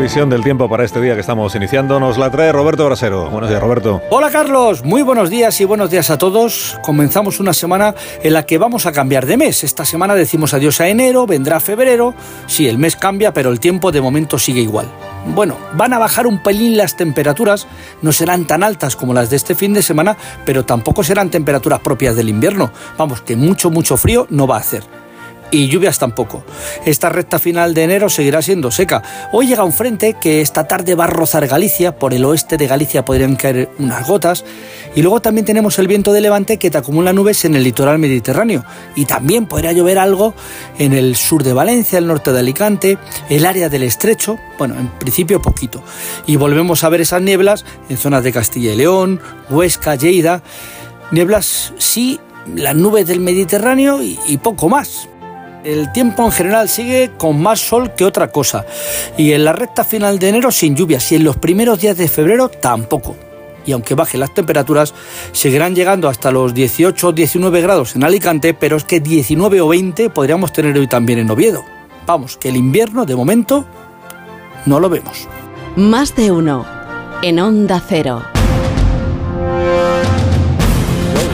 Visión del tiempo para este día que estamos iniciando nos la trae Roberto Brasero. Buenos días, Roberto. Hola, Carlos. Muy buenos días y buenos días a todos. Comenzamos una semana en la que vamos a cambiar de mes. Esta semana decimos adiós a enero, vendrá febrero. Sí, el mes cambia, pero el tiempo de momento sigue igual. Bueno, van a bajar un pelín las temperaturas, no serán tan altas como las de este fin de semana, pero tampoco serán temperaturas propias del invierno. Vamos, que mucho, mucho frío no va a hacer y lluvias tampoco. Esta recta final de enero seguirá siendo seca. Hoy llega un frente que esta tarde va a rozar Galicia, por el oeste de Galicia podrían caer unas gotas, y luego también tenemos el viento de levante que te acumula nubes en el litoral mediterráneo, y también podría llover algo en el sur de Valencia, el norte de Alicante, el área del estrecho, bueno, en principio poquito. Y volvemos a ver esas nieblas en zonas de Castilla y León, Huesca, Lleida, nieblas sí, las nubes del Mediterráneo y, y poco más. El tiempo en general sigue con más sol que otra cosa. Y en la recta final de enero sin lluvias y en los primeros días de febrero tampoco. Y aunque bajen las temperaturas, seguirán llegando hasta los 18 o 19 grados en Alicante, pero es que 19 o 20 podríamos tener hoy también en Oviedo. Vamos, que el invierno de momento no lo vemos. Más de uno en Onda Cero.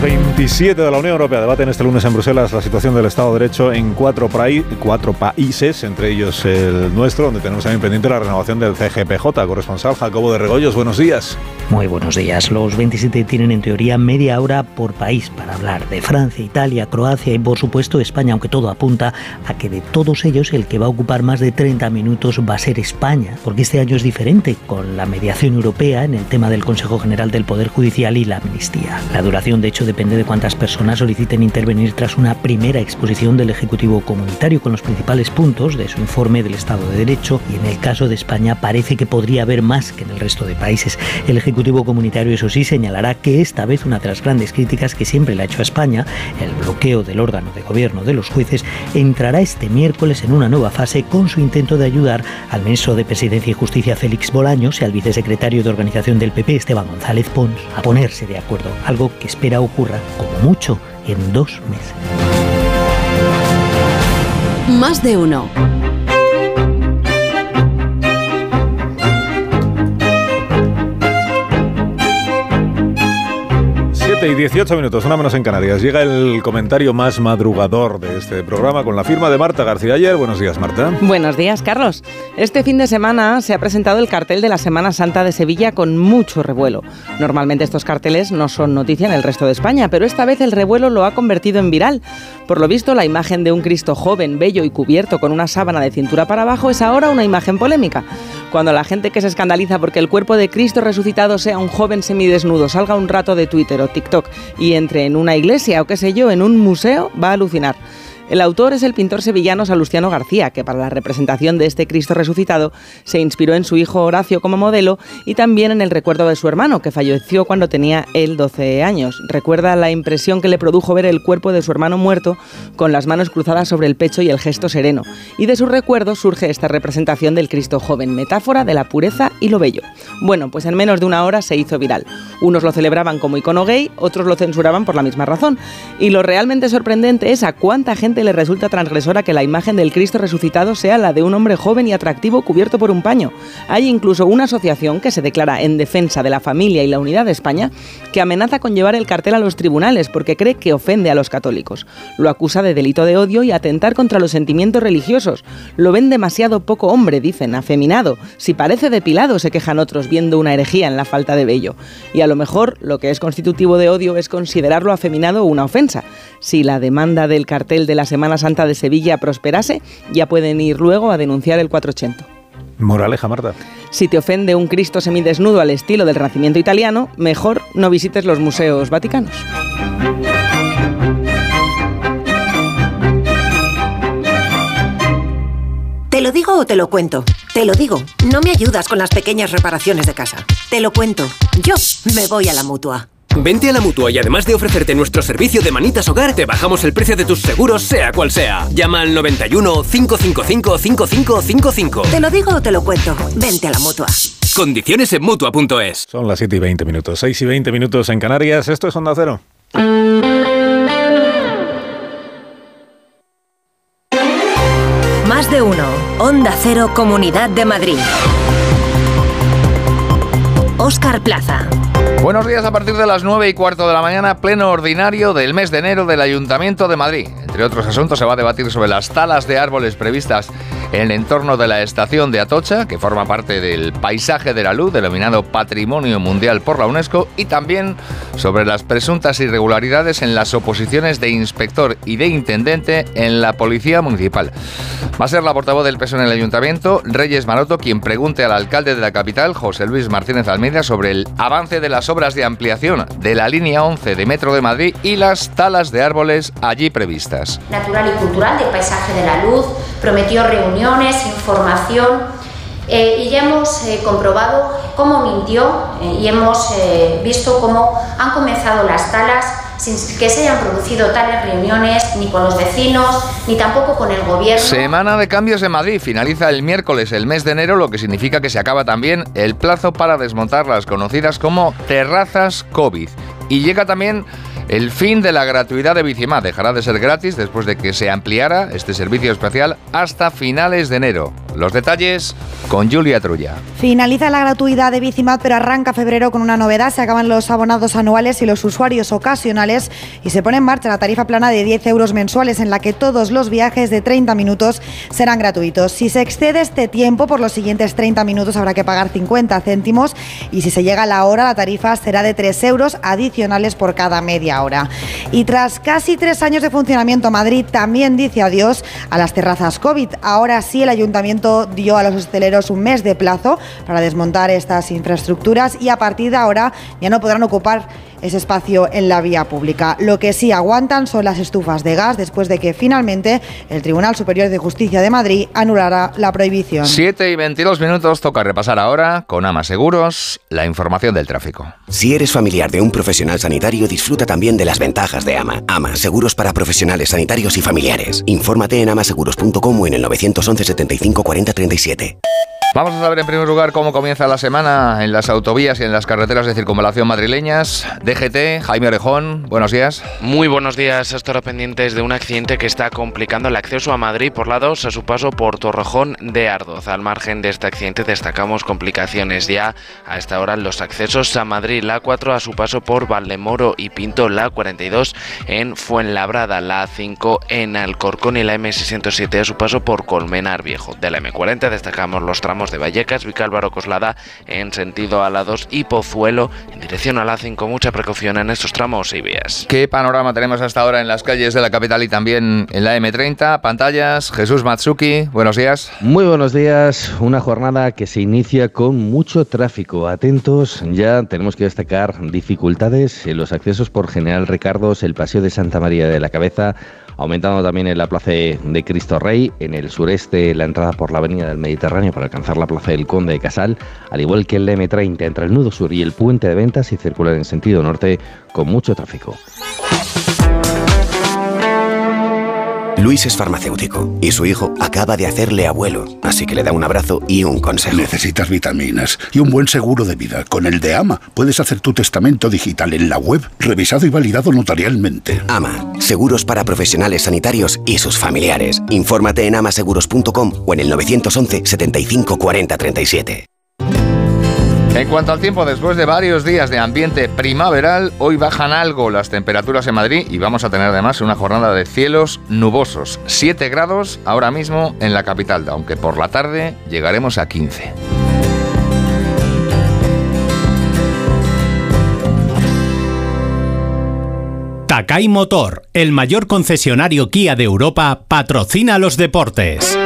27 de la Unión Europea debaten este lunes en Bruselas la situación del Estado de Derecho en cuatro, países, entre ellos el nuestro, donde tenemos también pendiente la renovación del CGPJ. Corresponsal Jacobo de Regoyos, buenos días. Muy buenos días. Los 27 tienen en teoría media hora por país para hablar de Francia, Italia, Croacia y por supuesto España, aunque todo apunta a que de todos ellos el que va a ocupar más de 30 minutos va a ser España, porque este año es diferente con la mediación europea en el tema del Consejo General del Poder Judicial y la amnistía. La duración de hecho depende de cuántas personas soliciten intervenir tras una primera exposición del Ejecutivo Comunitario con los principales puntos de su informe del Estado de Derecho y en el caso de España parece que podría haber más que en el resto de países. El Ejecutivo Comunitario, eso sí, señalará que esta vez una de las grandes críticas que siempre le ha hecho a España, el bloqueo del órgano de gobierno de los jueces, entrará este miércoles en una nueva fase con su intento de ayudar al ministro de Presidencia y Justicia Félix Bolaños y al vicesecretario de Organización del PP Esteban González Pons a ponerse de acuerdo, algo que espera como mucho en dos meses. Más de uno. 7 y 18 minutos, una menos en Canarias. Llega el comentario más madrugador de este programa con la firma de Marta García ayer. Buenos días, Marta. Buenos días, Carlos. Este fin de semana se ha presentado el cartel de la Semana Santa de Sevilla con mucho revuelo. Normalmente estos carteles no son noticia en el resto de España, pero esta vez el revuelo lo ha convertido en viral. Por lo visto, la imagen de un Cristo joven, bello y cubierto con una sábana de cintura para abajo es ahora una imagen polémica. Cuando la gente que se escandaliza porque el cuerpo de Cristo resucitado sea un joven semidesnudo, salga un rato de Twitter o TikTok y entre en una iglesia o qué sé yo, en un museo, va a alucinar. El autor es el pintor sevillano Salustiano García, que para la representación de este Cristo resucitado se inspiró en su hijo Horacio como modelo y también en el recuerdo de su hermano, que falleció cuando tenía él 12 años. Recuerda la impresión que le produjo ver el cuerpo de su hermano muerto con las manos cruzadas sobre el pecho y el gesto sereno. Y de su recuerdo surge esta representación del Cristo joven, metáfora de la pureza y lo bello. Bueno, pues en menos de una hora se hizo viral. Unos lo celebraban como icono gay, otros lo censuraban por la misma razón. Y lo realmente sorprendente es a cuánta gente le resulta transgresora que la imagen del Cristo resucitado sea la de un hombre joven y atractivo cubierto por un paño. Hay incluso una asociación que se declara en defensa de la familia y la unidad de España que amenaza con llevar el cartel a los tribunales porque cree que ofende a los católicos. Lo acusa de delito de odio y atentar contra los sentimientos religiosos. Lo ven demasiado poco hombre, dicen, afeminado. Si parece depilado, se quejan otros viendo una herejía en la falta de vello. Y a lo mejor lo que es constitutivo de odio es considerarlo afeminado una ofensa. Si la demanda del cartel de la Semana Santa de Sevilla prosperase, ya pueden ir luego a denunciar el 480. Moraleja, Marta. Si te ofende un Cristo semidesnudo al estilo del Renacimiento italiano, mejor no visites los museos vaticanos. ¿Te lo digo o te lo cuento? Te lo digo, no me ayudas con las pequeñas reparaciones de casa. Te lo cuento, yo me voy a la mutua. Vente a la mutua y además de ofrecerte nuestro servicio de manitas hogar, te bajamos el precio de tus seguros, sea cual sea. Llama al 91 555 5555. Te lo digo o te lo cuento. Vente a la mutua. Condiciones en mutua.es. Son las 7 y 20 minutos, 6 y 20 minutos en Canarias. Esto es Onda Cero. Más de uno. Onda Cero, Comunidad de Madrid. Óscar Plaza. Buenos días a partir de las 9 y cuarto de la mañana, pleno ordinario del mes de enero del Ayuntamiento de Madrid. Entre otros asuntos se va a debatir sobre las talas de árboles previstas en el entorno de la estación de Atocha, que forma parte del paisaje de la luz, denominado Patrimonio Mundial por la UNESCO, y también sobre las presuntas irregularidades en las oposiciones de inspector y de intendente en la Policía Municipal. Va a ser la portavoz del peso en el Ayuntamiento, Reyes Maroto, quien pregunte al alcalde de la capital, José Luis Martínez Almeida, sobre el avance de las obras de ampliación de la línea 11 de Metro de Madrid y las talas de árboles allí previstas. Natural y cultural del paisaje de la luz, prometió reuniones, información eh, y ya hemos eh, comprobado cómo mintió eh, y hemos visto cómo han comenzado las talas sin que se hayan producido tales reuniones ni con los vecinos ni tampoco con el gobierno. Semana de cambios en Madrid. Finaliza el miércoles el mes de enero, lo que significa que se acaba también el plazo para desmontar las conocidas como terrazas COVID. Y llega también el fin de la gratuidad de Bicimá dejará de ser gratis después de que se ampliara este servicio especial hasta finales de enero. Los detalles con Julia Trulla. Finaliza la gratuidad de Bicimat, pero arranca febrero con una novedad. Se acaban los abonados anuales y los usuarios ocasionales y se pone en marcha la tarifa plana de 10 euros mensuales en la que todos los viajes de 30 minutos serán gratuitos. Si se excede este tiempo por los siguientes 30 minutos habrá que pagar 50 céntimos y si se llega a la hora la tarifa será de 3 euros adicionales por cada media hora. Y tras casi tres años de funcionamiento, Madrid también dice adiós a las terrazas COVID. Ahora sí el ayuntamiento dio a los hosteleros un mes de plazo para desmontar estas infraestructuras y a partir de ahora ya no podrán ocupar ese espacio en la vía pública. Lo que sí aguantan son las estufas de gas después de que finalmente el Tribunal Superior de Justicia de Madrid anulará la prohibición. 7 y 22 minutos toca repasar ahora con Ama Seguros la información del tráfico. Si eres familiar de un profesional sanitario, disfruta también de las ventajas de Ama. Ama, seguros para profesionales sanitarios y familiares. Infórmate en amaseguros.com o en el 911 75 40 37. Vamos a saber en primer lugar cómo comienza la semana en las autovías y en las carreteras de circunvalación madrileñas. DGT, Jaime Orejón, buenos días. Muy buenos días. Estos pendientes de un accidente que está complicando el acceso a Madrid por lados a su paso por Torrejón de Ardoz. Al margen de este accidente destacamos complicaciones ya a esta hora los accesos a Madrid, la 4 a su paso por Valdemoro y Pinto, la 42 en Fuenlabrada, la 5 en Alcorcón y la M607 a su paso por Colmenar Viejo. De la M40 destacamos los tramos tramos de Vallecas, Vicálvaro, Coslada en sentido a la 2 y Pozuelo en dirección a la 5. Mucha precaución en estos tramos y vías. ¿Qué panorama tenemos hasta ahora en las calles de la capital y también en la M30? Pantallas, Jesús Matsuki, buenos días. Muy buenos días, una jornada que se inicia con mucho tráfico. Atentos, ya tenemos que destacar dificultades en los accesos por General Ricardos, el Paseo de Santa María de la Cabeza, aumentando también en la Plaza de Cristo Rey, en el sureste la entrada por la Avenida del Mediterráneo para alcanzar la Plaza del Conde de Casal, al igual que el M30 entre el nudo sur y el puente de ventas y circular en sentido norte con mucho tráfico. Luis es farmacéutico y su hijo acaba de hacerle abuelo, así que le da un abrazo y un consejo. Necesitas vitaminas y un buen seguro de vida. Con el de AMA puedes hacer tu testamento digital en la web, revisado y validado notarialmente. AMA, seguros para profesionales sanitarios y sus familiares. Infórmate en amaseguros.com o en el 911 75 40 37. En cuanto al tiempo, después de varios días de ambiente primaveral, hoy bajan algo las temperaturas en Madrid y vamos a tener además una jornada de cielos nubosos. 7 grados ahora mismo en la capital, aunque por la tarde llegaremos a 15. Takai Motor, el mayor concesionario Kia de Europa, patrocina los deportes.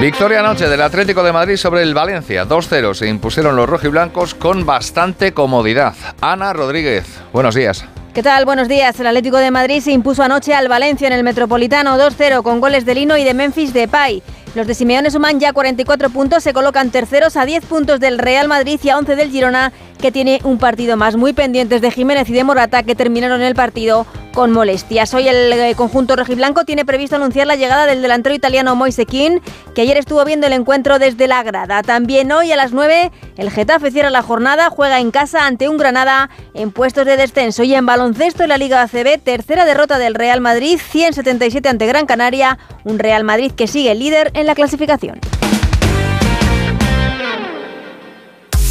Victoria anoche del Atlético de Madrid sobre el Valencia. 2-0 se impusieron los rojiblancos con bastante comodidad. Ana Rodríguez, buenos días. ¿Qué tal? Buenos días. El Atlético de Madrid se impuso anoche al Valencia en el Metropolitano 2-0 con goles de Lino y de Memphis Depay. Los de Simeone suman ya 44 puntos, se colocan terceros a 10 puntos del Real Madrid y a 11 del Girona, que tiene un partido más. Muy pendientes de Jiménez y de Morata, que terminaron el partido con molestias. Hoy el eh, conjunto rojiblanco tiene previsto anunciar la llegada del delantero italiano Moise Kean, que ayer estuvo viendo el encuentro desde la grada. También hoy a las 9 el Getafe cierra la jornada, juega en casa ante un Granada en puestos de descenso y en baloncesto en la Liga ACB, tercera derrota del Real Madrid, 177 ante Gran Canaria, un Real Madrid que sigue líder en la clasificación.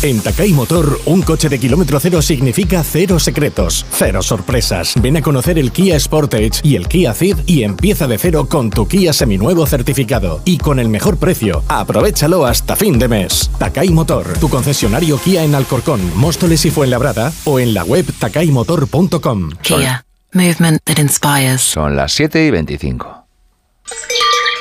En Takai Motor, un coche de kilómetro cero significa cero secretos, cero sorpresas. Ven a conocer el Kia Sportage y el Kia Ceed y empieza de cero con tu Kia seminuevo certificado y con el mejor precio. Aprovechalo hasta fin de mes. Takai Motor, tu concesionario Kia en Alcorcón, Móstoles y Fuenlabrada o en la web takaimotor.com. Kia, movement that inspires. Son las 7 y 25.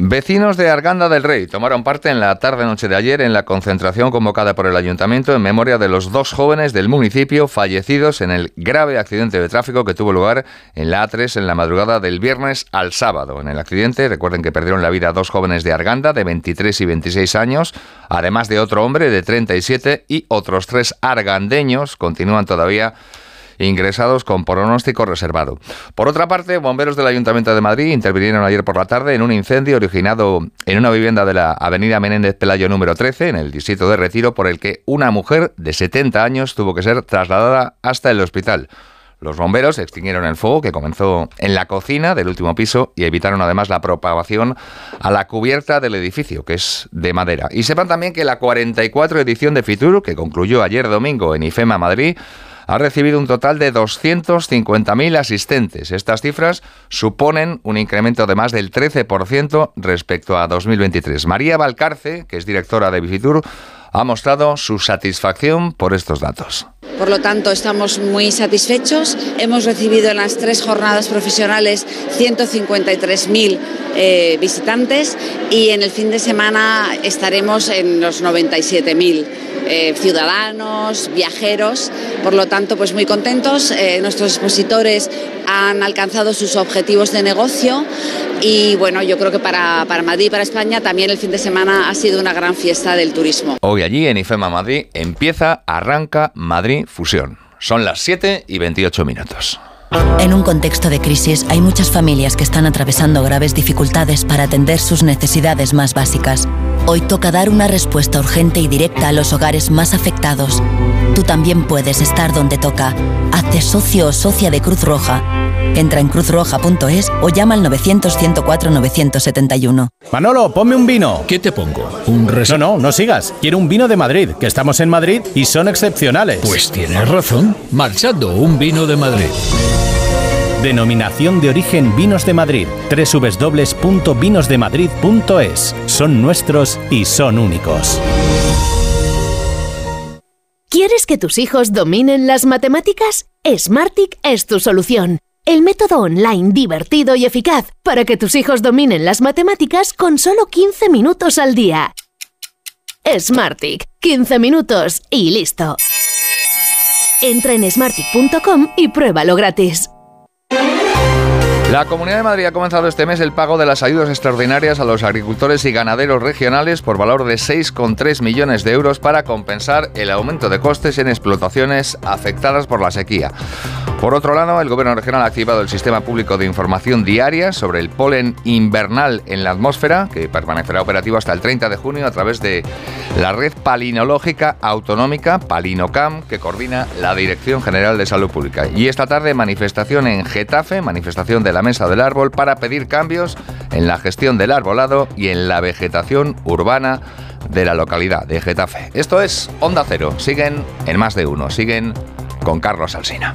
Vecinos de Arganda del Rey tomaron parte en la tarde-noche de ayer en la concentración convocada por el ayuntamiento en memoria de los dos jóvenes del municipio fallecidos en el grave accidente de tráfico que tuvo lugar en la A3 en la madrugada del viernes al sábado. En el accidente, recuerden que perdieron la vida dos jóvenes de Arganda de 23 y 26 años, además de otro hombre de 37 y otros tres argandeños continúan todavía ingresados con pronóstico reservado. Por otra parte, bomberos del Ayuntamiento de Madrid intervinieron ayer por la tarde en un incendio originado en una vivienda de la Avenida Menéndez Pelayo número 13, en el distrito de Retiro, por el que una mujer de 70 años tuvo que ser trasladada hasta el hospital. Los bomberos extinguieron el fuego que comenzó en la cocina del último piso y evitaron además la propagación a la cubierta del edificio, que es de madera. Y sepan también que la 44 edición de Fitur, que concluyó ayer domingo en IFEMA Madrid, ha recibido un total de 250.000 asistentes. Estas cifras suponen un incremento de más del 13% respecto a 2023. María Valcarce, que es directora de Visitur, ha mostrado su satisfacción por estos datos. Por lo tanto, estamos muy satisfechos. Hemos recibido en las tres jornadas profesionales 153.000 eh, visitantes y en el fin de semana estaremos en los 97.000 eh, ciudadanos, viajeros. Por lo tanto, pues muy contentos. Eh, nuestros expositores han alcanzado sus objetivos de negocio y bueno, yo creo que para, para Madrid y para España también el fin de semana ha sido una gran fiesta del turismo. Hoy allí en IFEMA Madrid empieza, arranca Madrid Fusión. Son las 7 y 28 minutos. En un contexto de crisis hay muchas familias que están atravesando graves dificultades para atender sus necesidades más básicas. Hoy toca dar una respuesta urgente y directa a los hogares más afectados. Tú también puedes estar donde toca. Hazte socio o socia de Cruz Roja. Entra en cruzroja.es o llama al 900-104-971. Manolo, ponme un vino. ¿Qué te pongo? ¿Un No, no, no sigas. Quiero un vino de Madrid, que estamos en Madrid y son excepcionales. Pues tienes razón. Marchando, un vino de Madrid. Denominación de origen Vinos de Madrid. www.vinosdemadrid.es. Son nuestros y son únicos. ¿Quieres que tus hijos dominen las matemáticas? Smartic es tu solución. El método online divertido y eficaz para que tus hijos dominen las matemáticas con solo 15 minutos al día. Smartic, 15 minutos y listo. Entra en smartic.com y pruébalo gratis. La Comunidad de Madrid ha comenzado este mes el pago de las ayudas extraordinarias a los agricultores y ganaderos regionales por valor de 6,3 millones de euros para compensar el aumento de costes en explotaciones afectadas por la sequía. Por otro lado, el Gobierno regional ha activado el sistema público de información diaria sobre el polen invernal en la atmósfera, que permanecerá operativo hasta el 30 de junio a través de la red palinológica autonómica, Palinocam, que coordina la Dirección General de Salud Pública. Y esta tarde manifestación en Getafe, manifestación de la Mesa del Árbol, para pedir cambios en la gestión del arbolado y en la vegetación urbana de la localidad de Getafe. Esto es Onda Cero. Siguen en más de uno. Siguen con Carlos Alsina.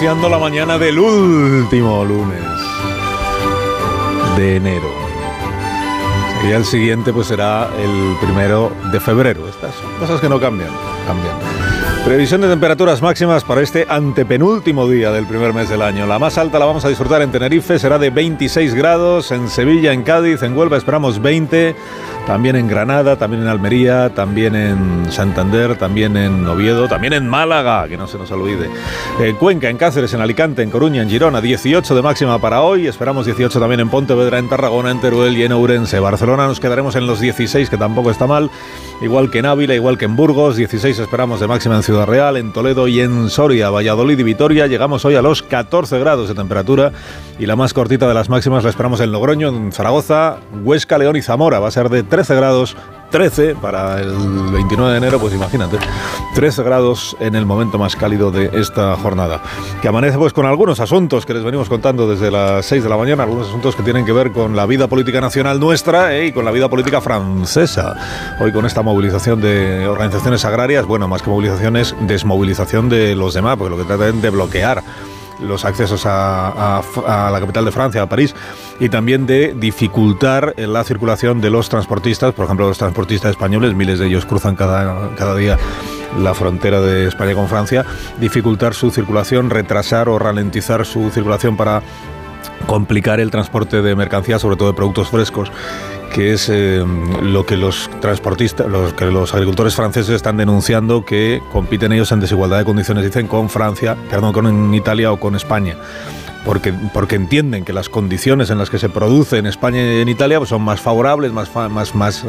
Iniciando la mañana del último lunes de enero. Y el siguiente pues será el primero de febrero. Estas son cosas que no cambian, cambian. Previsión de temperaturas máximas para este antepenúltimo día del primer mes del año. La más alta la vamos a disfrutar en Tenerife, será de 26 grados, en Sevilla, en Cádiz, en Huelva esperamos 20, también en Granada, también en Almería, también en Santander, también en Oviedo, también en Málaga, que no se nos olvide. En Cuenca, en Cáceres, en Alicante, en Coruña, en Girona, 18 de máxima para hoy, esperamos 18 también en Pontevedra, en Tarragona, en Teruel y en Ourense. Barcelona nos quedaremos en los 16, que tampoco está mal, igual que en Ávila, igual que en Burgos, 16 esperamos de máxima en Ciudad Real, en Toledo y en Soria, Valladolid y Vitoria. Llegamos hoy a los 14 grados de temperatura y la más cortita de las máximas la esperamos en Logroño, en Zaragoza, Huesca, León y Zamora. Va a ser de 13 grados. 13 para el 29 de enero, pues imagínate, 13 grados en el momento más cálido de esta jornada. Que amanece pues con algunos asuntos que les venimos contando desde las 6 de la mañana, algunos asuntos que tienen que ver con la vida política nacional nuestra eh, y con la vida política francesa. Hoy con esta movilización de organizaciones agrarias, bueno, más que movilizaciones, desmovilización de los demás, porque lo que tratan de bloquear los accesos a, a- la capital de Francia, a París, y también de dificultar la circulación de los transportistas, por ejemplo, los transportistas españoles, miles de ellos cruzan cada, cada día la frontera de España con Francia, dificultar su circulación, retrasar o ralentizar su circulación para complicar el transporte de mercancías, sobre todo de productos frescos que es eh, lo que los transportistas, los que los agricultores franceses están denunciando que compiten ellos en desigualdad de condiciones, dicen, con Francia, perdón, con Italia o con España porque, porque entienden que las condiciones en las que se produce en España y en Italia pues, son más favorables, más, más, más,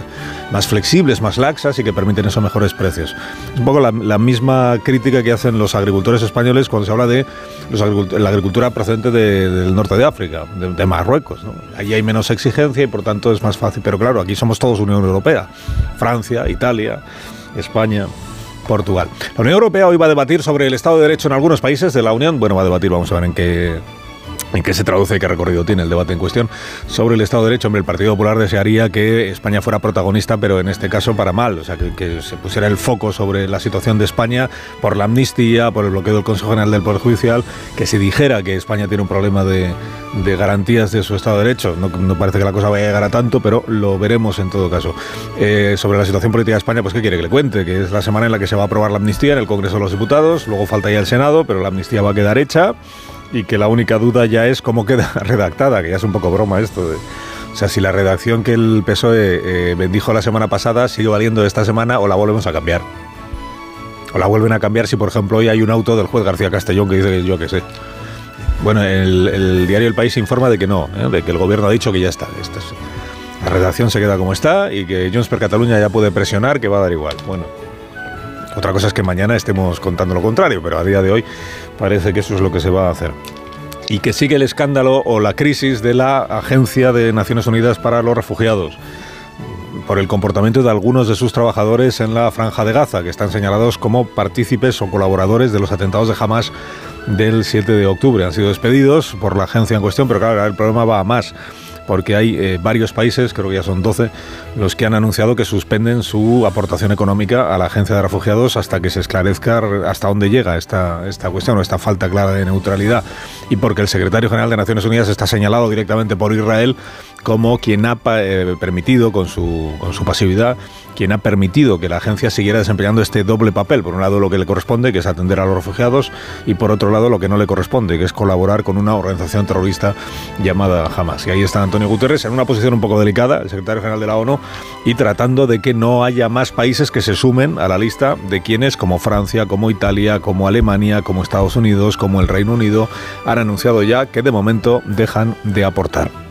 más flexibles, más laxas y que permiten esos mejores precios. Es un poco la, misma crítica que hacen los agricultores españoles cuando se habla de la agricultura procedente del norte de África, de, Marruecos. ¿no? Allí hay menos exigencia y por tanto es más fácil. Pero claro, aquí somos todos Unión Europea. Francia, Italia, España. Portugal. La Unión Europea hoy va a debatir sobre el Estado de Derecho en algunos países de la Unión. Bueno, va a debatir, vamos a ver en qué, ¿En qué se traduce y qué recorrido tiene el debate en cuestión? Sobre el Estado de Derecho, hombre, el Partido Popular desearía que España fuera protagonista, pero en este caso para mal, o sea, que, se pusiera el foco sobre la situación de España por la amnistía, por el bloqueo del Consejo General del Poder Judicial, que se dijera que España tiene un problema de, garantías de su Estado de Derecho. No, parece que la cosa vaya a llegar a tanto, pero lo veremos en todo caso. Eh, sobre la situación política de España, pues ¿qué quiere que le cuente? Que es la semana en la que se va a aprobar la amnistía en el Congreso de los Diputados, luego falta ya el Senado, pero la amnistía va a quedar hecha y que la única duda ya es cómo queda redactada, que ya es un poco broma esto. O sea, si la redacción que el PSOE eh, bendijo la semana pasada sigue valiendo esta semana o la volvemos a cambiar. O la vuelven a cambiar si, por ejemplo, hoy hay un auto del juez García Castellón que dice que yo qué sé. Bueno, el, diario El País informa de que no, ¿eh? de que el gobierno ha dicho que ya está. la redacción se queda como está y que Junts per Cataluña ya puede presionar que va a dar igual. Bueno, otra cosa es que mañana estemos contando lo contrario, pero a día de hoy parece que eso es lo que se va a hacer. Y que sigue el escándalo o la crisis de la Agencia de Naciones Unidas para los Refugiados por el comportamiento de algunos de sus trabajadores en la franja de Gaza, que están señalados como partícipes o colaboradores de los atentados de Hamas del 7 de octubre. Han sido despedidos por la agencia en cuestión, pero claro, el problema va a más porque hay eh, varios países, creo que ya son 12, los que han anunciado que suspenden su aportación económica a la Agencia de Refugiados hasta que se esclarezca hasta dónde llega esta, esta cuestión o esta falta clara de neutralidad. Y porque el secretario general de Naciones Unidas está señalado directamente por Israel como quien ha eh, permitido, con su, con su pasividad, quien ha permitido que la agencia siguiera desempeñando este doble papel. Por un lado lo que le corresponde, que es atender a los refugiados, y por otro lado lo que no le corresponde, que es colaborar con una organización terrorista llamada Hamas. Y ahí está Antonio Guterres en una posición un poco delicada, el secretario general de la ONU, y tratando de que no haya más países que se sumen a la lista de quienes, como Francia, como Italia, como Alemania, como Estados Unidos, como el Reino Unido, han anunciado ya que de momento dejan de aportar.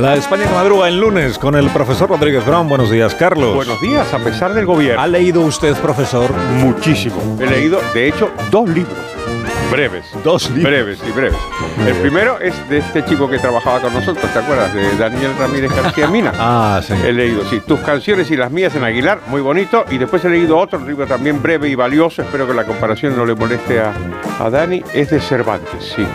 La España que madruga en lunes con el profesor Rodríguez Brown. Buenos días, Carlos. Buenos días, a pesar del gobierno. ¿Ha leído usted, profesor? Muchísimo. He leído, de hecho, dos libros breves. Dos libros. Breves y breves. El primero es de este chico que trabajaba con nosotros, ¿te acuerdas? De Daniel Ramírez García Mina. ah, sí. He leído, sí, tus canciones y las mías en Aguilar, muy bonito. Y después he leído otro libro también breve y valioso, espero que la comparación no le moleste a, a Dani, es de Cervantes, sí.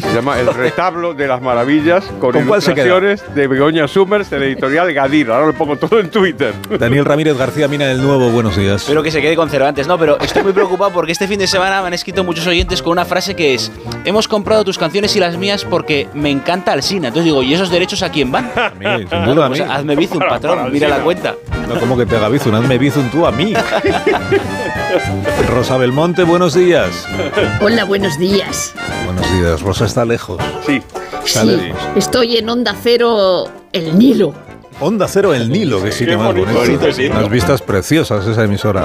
Se llama El retablo de las maravillas, con, ¿Con ilustraciones de Begoña Summers, de la editorial Gadir. Ahora lo pongo todo en Twitter. Daniel Ramírez García Mina del Nuevo, buenos días. Espero que se quede con Cervantes, no, pero estoy muy preocupado porque este fin de semana me han escrito muchos oyentes con una frase que es: Hemos comprado tus canciones y las mías porque me encanta Alsina. Entonces digo, ¿y esos derechos a quién van? A mí, sin duda a mí. Pues hazme bizum, patrón, mira la cuenta. No, como que te haga bizum, hazme bizum tú a mí. Rosa Belmonte, buenos días. Hola, buenos días. Buenos días, Rosa está lejos. Sí. sí, estoy en Onda Cero, el Nilo. Onda Cero El Nilo, que sitio Qué más bonito, bonito. sí. Unas vistas preciosas esa emisora.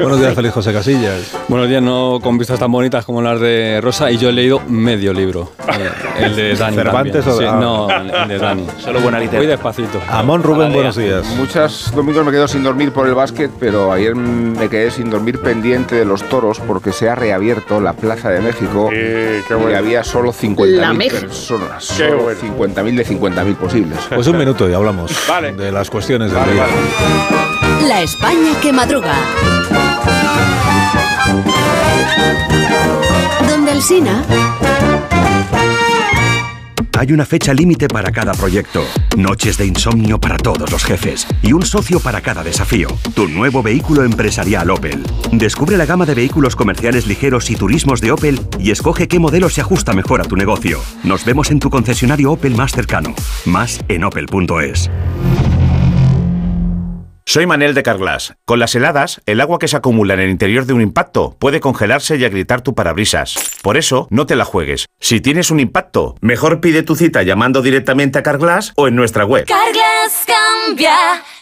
Buenos días, feliz José Casillas. Buenos días, no con vistas tan bonitas como las de Rosa, y yo he leído medio libro. eh, El de Dani. ¿Cervantes también. o de- Sí. No, el de Dani. Solo buena Muy literatura. despacito. Amón Rubén, buenos días. Muchos domingos me quedo sin dormir por el básquet, pero ayer me quedé sin dormir pendiente de los toros porque se ha reabierto la Plaza de México y había solo La 50.000Meja. personas. Qué Solo bueno. 50.000 de 50.000 posibles. Pues un minuto y hablamos Vale. de las cuestiones del Vale, día. vale. La España que madruga. Donde el Sina. Hay una fecha límite para cada proyecto, noches de insomnio para todos los jefes y un socio para cada desafío. Tu nuevo vehículo empresarial Opel. Descubre la gama de vehículos comerciales ligeros y turismos de Opel y escoge qué modelo se ajusta mejor a tu negocio. Nos vemos en tu concesionario Opel más cercano. Más en opel.es. Soy Manel de Carglass. Con las heladas, el agua que se acumula en el interior de un impacto puede congelarse y agrietar tu parabrisas. Por eso, no te la juegues. Si tienes un impacto, mejor pide tu cita llamando directamente a Carglass o en nuestra web. Carglass cambia,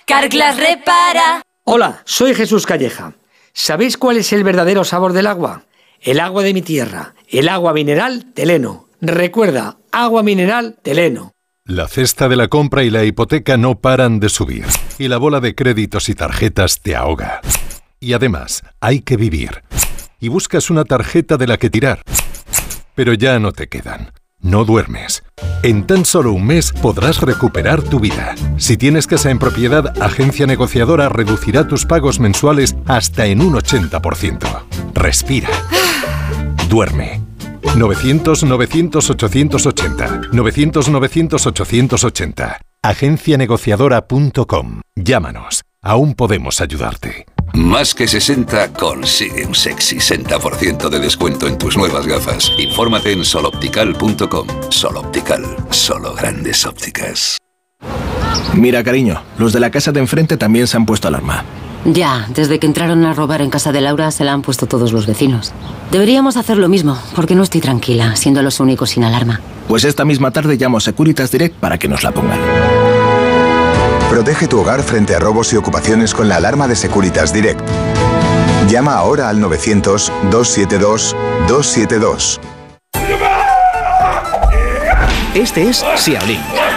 Carglass repara. Hola, soy Jesús Calleja. ¿Sabéis cuál es el verdadero sabor del agua? El agua de mi tierra, el agua mineral Teleno. Recuerda, agua mineral Teleno. La cesta de la compra y la hipoteca no paran de subir. Y la bola de créditos y tarjetas te ahoga. Y además, hay que vivir. Y buscas una tarjeta de la que tirar. Pero ya no te quedan. No duermes. En tan solo un mes podrás recuperar tu vida. Si tienes casa en propiedad, Agencia Negociadora reducirá tus pagos mensuales hasta en un 80%. Respira. Duerme. 900-900-880. 900-900-880. Agencianegociadora.com. Llámanos. Aún podemos ayudarte. Más que 60 consigue un sexy 60% de descuento en tus nuevas gafas. Infórmate en soloptical.com. Soloptical, solo grandes ópticas. Mira, cariño, los de la casa de enfrente también se han puesto alarma. Ya, desde que entraron a robar en casa de Laura se la han puesto todos los vecinos. Deberíamos hacer lo mismo, porque no estoy tranquila, siendo los únicos sin alarma. Pues esta misma tarde llamo a Securitas Direct para que nos la pongan. Protege tu hogar frente a robos y ocupaciones con la alarma de Securitas Direct. Llama ahora al 900-272-272. Este es Xiaolin,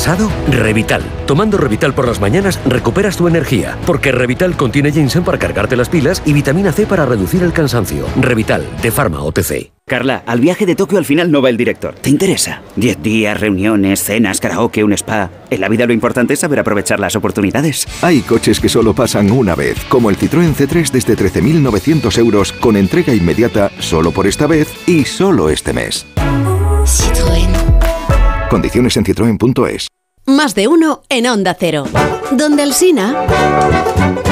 ¿Cansado? Revital. Tomando Revital por las mañanas recuperas tu energía, porque Revital contiene ginseng para cargarte las pilas y vitamina C para reducir el cansancio. Revital, de Pharma OTC. Carla, al viaje de Tokio al final no va el director. ¿Te interesa? Diez días, reuniones, cenas, karaoke, un spa. En la vida lo importante es saber aprovechar las oportunidades. Hay coches que solo pasan una vez, como el Citroën C3 desde 13.900 euros con entrega inmediata solo por esta vez y solo este mes. Citroën. Condiciones en citroen.es. Más de uno en Onda Cero. Donde el Sina.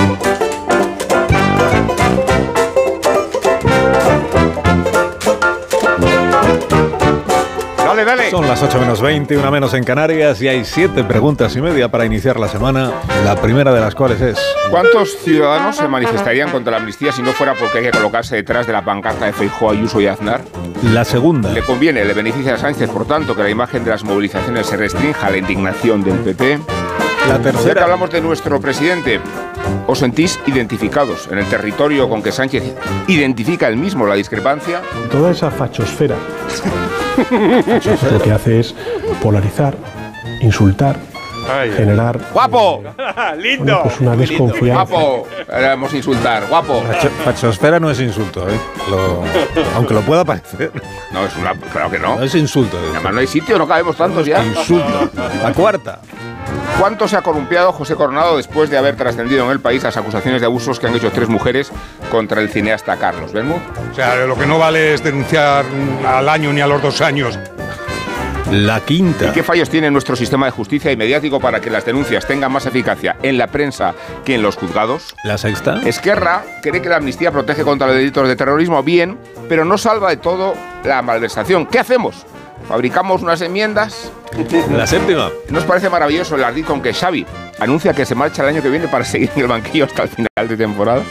Dale, dale. Son las 8 menos 20, una menos en Canarias y hay siete preguntas y media para iniciar la semana. La primera de las cuales es... ¿Cuántos ciudadanos se manifestarían contra la amnistía si no fuera porque hay que colocarse detrás de la pancarta de Feijóo, Ayuso y Aznar? La segunda. Le conviene, le beneficia a Sánchez, por tanto, que la imagen de las movilizaciones se restrinja a la indignación del PP. La Ya tercera. que hablamos de nuestro presidente, ¿os sentís identificados en el territorio con que Sánchez identifica él mismo la discrepancia? Toda esa fachosfera lo que hace es polarizar, insultar, generar ¡Guapo! ¡Lindo! bueno, pues una desconfianza. ¡Guapo! Éramos insultar, guapo. Fachosfera no es insulto, ¿eh? Lo- aunque lo pueda parecer. No, es una. Claro que no. No es insulto. Además, no hay sitio, no cabemos tantos ya. Insulto. La cuarta. ¿Cuánto se ha columpiado José Coronado después de haber trascendido en el país las acusaciones de abusos que han hecho tres mujeres contra el cineasta Carlos Bermúdez? O sea, lo que no vale es denunciar al año ni a los dos años. La quinta. ¿Y qué fallos tiene nuestro sistema de justicia y mediático para que las denuncias tengan más eficacia en la prensa que en los juzgados? La sexta. Esquerra cree que la amnistía protege contra los delitos de terrorismo bien, pero no salva de todo la malversación. ¿Qué hacemos? fabricamos unas enmiendas. La séptima. ¿Nos parece maravilloso el ardid con que Xavi anuncia que se marcha el año que viene para seguir en el banquillo hasta el final de temporada?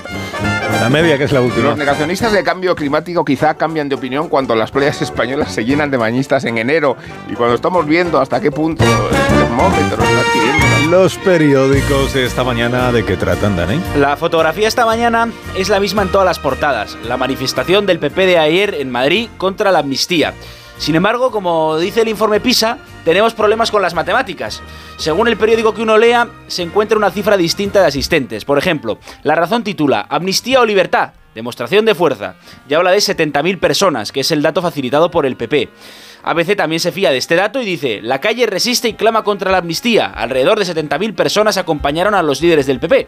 La media, que es la última. Los negacionistas de cambio climático quizá cambian de opinión cuando las playas españolas se llenan de bañistas en enero y cuando estamos viendo hasta qué punto el termómetro está adquiriendo. Los periódicos de esta mañana, ¿de qué tratan, Dani? La fotografía esta mañana es la misma en todas las portadas. La manifestación del PP de ayer en Madrid contra la amnistía. Sin embargo, como dice el informe PISA, tenemos problemas con las matemáticas. Según el periódico que uno lea, se encuentra una cifra distinta de asistentes. Por ejemplo, La Razón titula Amnistía o libertad, demostración de fuerza, y habla de 70.000 personas, que es el dato facilitado por el PP. ABC también se fía de este dato y dice, la calle resiste y clama contra la amnistía. Alrededor de 70.000 personas acompañaron a los líderes del PP.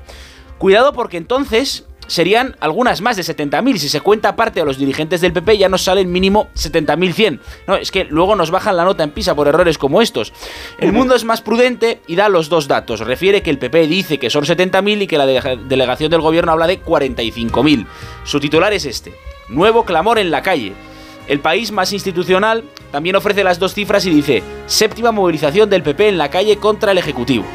Cuidado porque entonces serían algunas más de 70.000. Si se cuenta aparte a los dirigentes del PP, ya nos salen mínimo 70.100. No, es que luego nos bajan la nota en PISA por errores como estos. El mundo es más prudente y da los dos datos. Refiere que el PP dice que son 70.000 y que la delegación del gobierno habla de 45.000. Su titular es este. Nuevo clamor en la calle. El país más institucional también ofrece las dos cifras y dice, séptima movilización del PP en la calle contra el Ejecutivo.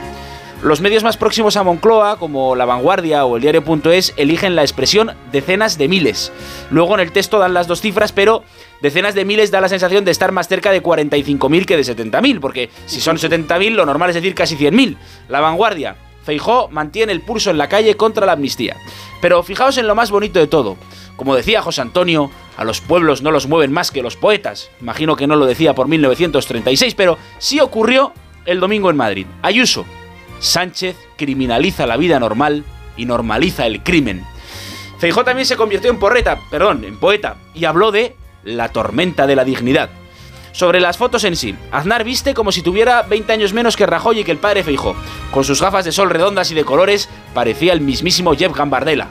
Los medios más próximos a Moncloa, como La Vanguardia o el diario.es, eligen la expresión decenas de miles. Luego en el texto dan las dos cifras, pero decenas de miles da la sensación de estar más cerca de 45.000 que de 70.000, porque si son 70.000 lo normal es decir casi 100.000. La Vanguardia, Feijó mantiene el pulso en la calle contra la amnistía. Pero fijaos en lo más bonito de todo. Como decía José Antonio, a los pueblos no los mueven más que los poetas. Imagino que no lo decía por 1936, pero sí ocurrió el domingo en Madrid. Ayuso, Sánchez criminaliza la vida normal y normaliza el crimen. Feijó también se convirtió en porreta, perdón, en poeta, y habló de la tormenta de la dignidad. Sobre las fotos en sí, Aznar viste como si tuviera 20 años menos que Rajoy y que el padre Feijó. Con sus gafas de sol redondas y de colores, parecía el mismísimo Jeff Gambardella.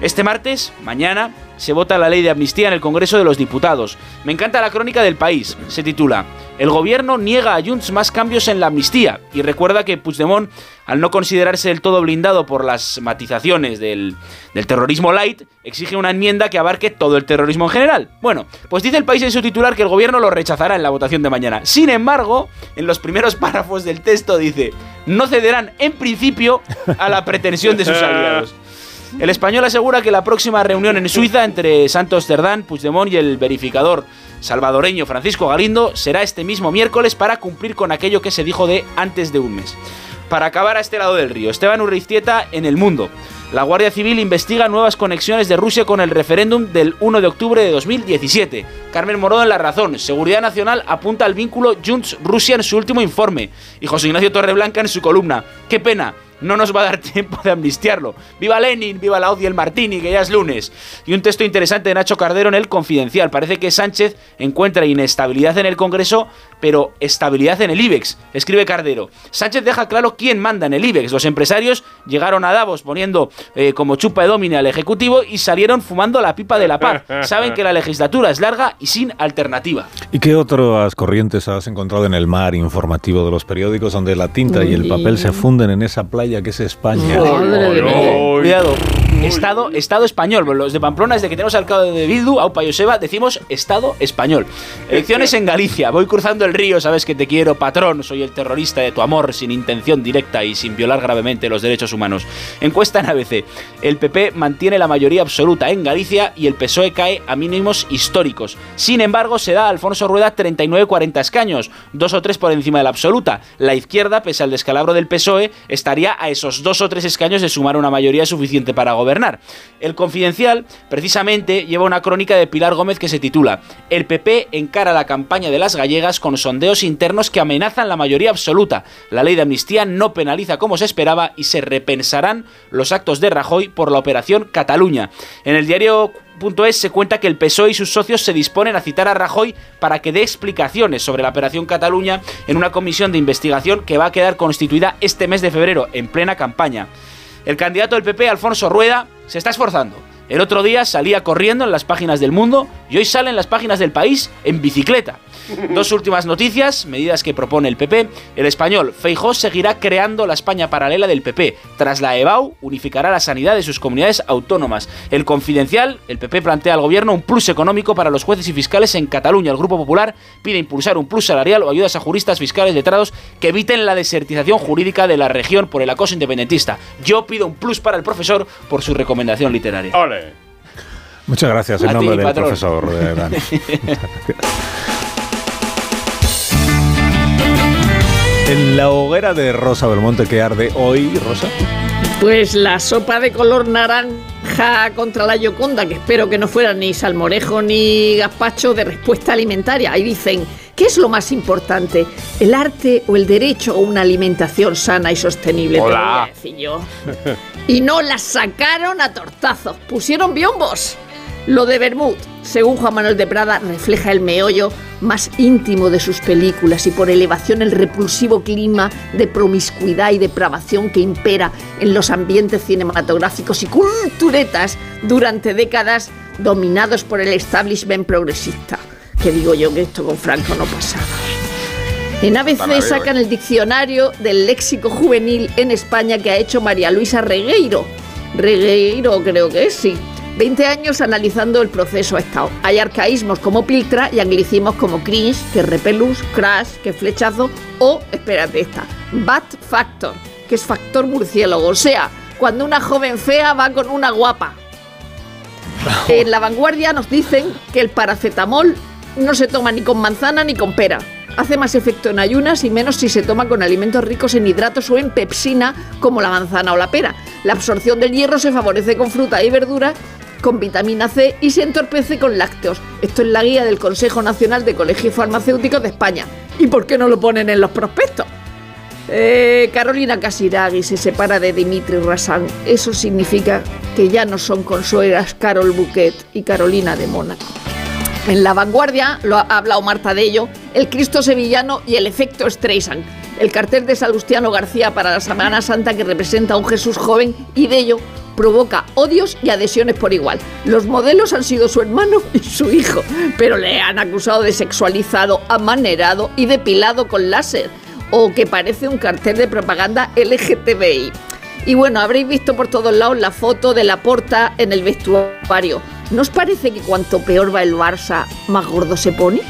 Este martes, mañana, se vota la ley de amnistía en el Congreso de los Diputados. Me encanta la crónica del país. Se titula El gobierno niega a Junts más cambios en la amnistía y recuerda que Puigdemont, al no considerarse del todo blindado por las matizaciones del, del terrorismo light, exige una enmienda que abarque todo el terrorismo en general. Bueno, pues dice el país en su titular que el gobierno lo rechazará en la votación de mañana. Sin embargo, en los primeros párrafos del texto dice, no cederán en principio a la pretensión de sus aliados. El español asegura que la próxima reunión en Suiza entre Santos Cerdán, Puigdemont y el verificador salvadoreño Francisco Galindo será este mismo miércoles para cumplir con aquello que se dijo de antes de un mes. Para acabar a este lado del río, Esteban Urriztieta en El Mundo. La Guardia Civil investiga nuevas conexiones de Rusia con el referéndum del 1 de octubre de 2017. Carmen Morón en La Razón. Seguridad Nacional apunta al vínculo Junts-Rusia en su último informe. Y José Ignacio Torreblanca en su columna. ¡Qué pena! No nos va a dar tiempo de amnistiarlo. ¡Viva Lenin! ¡Viva la Audi el Martini! Que ya es lunes. Y un texto interesante de Nacho Cardero en el Confidencial. Parece que Sánchez encuentra inestabilidad en el Congreso, pero estabilidad en el IBEX. Escribe Cardero. Sánchez deja claro quién manda en el IBEX. Los empresarios llegaron a Davos poniendo eh, como chupa de domina al Ejecutivo y salieron fumando la pipa de la paz. Saben que la legislatura es larga y sin alternativa. ¿Y qué otras corrientes has encontrado en el mar informativo de los periódicos donde la tinta y el papel se funden en esa playa? que es España. Cuidado. Estado, Estado español. Los de Pamplona, desde que tenemos al cabo de Bildu, Aupa Joseba, decimos Estado español. Elecciones en Galicia. Voy cruzando el río, sabes que te quiero, patrón. Soy el terrorista de tu amor, sin intención directa y sin violar gravemente los derechos humanos. Encuesta en ABC. El PP mantiene la mayoría absoluta en Galicia y el PSOE cae a mínimos históricos. Sin embargo, se da a Alfonso Rueda 39-40 escaños, dos o tres por encima de la absoluta. La izquierda, pese al descalabro del PSOE, estaría a esos dos o tres escaños de sumar una mayoría suficiente para gobernar el Confidencial, precisamente, lleva una crónica de Pilar Gómez que se titula El PP encara la campaña de las gallegas con sondeos internos que amenazan la mayoría absoluta. La ley de amnistía no penaliza como se esperaba y se repensarán los actos de Rajoy por la operación Cataluña. En el diario es se cuenta que el PSOE y sus socios se disponen a citar a Rajoy para que dé explicaciones sobre la operación Cataluña en una comisión de investigación que va a quedar constituida este mes de febrero, en plena campaña. El candidato del PP, Alfonso Rueda, se está esforzando. El otro día salía corriendo en las páginas del mundo y hoy sale en las páginas del país en bicicleta. Dos últimas noticias, medidas que propone el PP. El español Feijó seguirá creando la España paralela del PP. Tras la EBAU, unificará la sanidad de sus comunidades autónomas. El Confidencial, el PP plantea al gobierno un plus económico para los jueces y fiscales en Cataluña. El Grupo Popular pide impulsar un plus salarial o ayudas a juristas fiscales letrados que eviten la desertización jurídica de la región por el acoso independentista. Yo pido un plus para el profesor por su recomendación literaria. Muchas gracias en ti, nombre del patrón. profesor. eh, Dani. en la hoguera de Rosa Belmonte que arde hoy, Rosa. Pues la sopa de color naranja contra la Yoconda, que espero que no fuera ni salmorejo ni gazpacho de respuesta alimentaria. Ahí dicen, ¿qué es lo más importante? ¿El arte o el derecho a una alimentación sana y sostenible? Te lo voy a decir yo. Y no las sacaron a tortazos, pusieron biombos. Lo de Bermud, según Juan Manuel de Prada, refleja el meollo más íntimo de sus películas y por elevación el repulsivo clima de promiscuidad y depravación que impera en los ambientes cinematográficos y culturetas durante décadas dominados por el establishment progresista. Que digo yo que esto con Franco no pasaba. En ABC sacan el diccionario del léxico juvenil en España que ha hecho María Luisa Regueiro. Regueiro creo que es, sí. 20 años analizando el proceso estado. Hay arcaísmos como piltra y anglicismos como cringe, que repelús, crash, que flechazo o, espérate esta, bat factor, que es factor murciélago. O sea, cuando una joven fea va con una guapa. En la vanguardia nos dicen que el paracetamol no se toma ni con manzana ni con pera. Hace más efecto en ayunas y menos si se toma con alimentos ricos en hidratos o en pepsina como la manzana o la pera. La absorción del hierro se favorece con fruta y verdura, con vitamina C y se entorpece con lácteos. Esto es la guía del Consejo Nacional de Colegios Farmacéuticos de España. ¿Y por qué no lo ponen en los prospectos? Eh, Carolina Casiraghi se separa de Dimitri Rasan. Eso significa que ya no son consuegras Carol Bouquet y Carolina de Mónaco. En La Vanguardia, lo ha hablado Marta de ello, el Cristo sevillano y el efecto Streisand. El cartel de Salustiano García para la Semana Santa que representa a un Jesús joven y de ello provoca odios y adhesiones por igual. Los modelos han sido su hermano y su hijo, pero le han acusado de sexualizado, amanerado y depilado con láser, o que parece un cartel de propaganda LGTBI. Y bueno, habréis visto por todos lados la foto de la porta en el vestuario. ¿No os parece que cuanto peor va el Barça, más gordo se pone?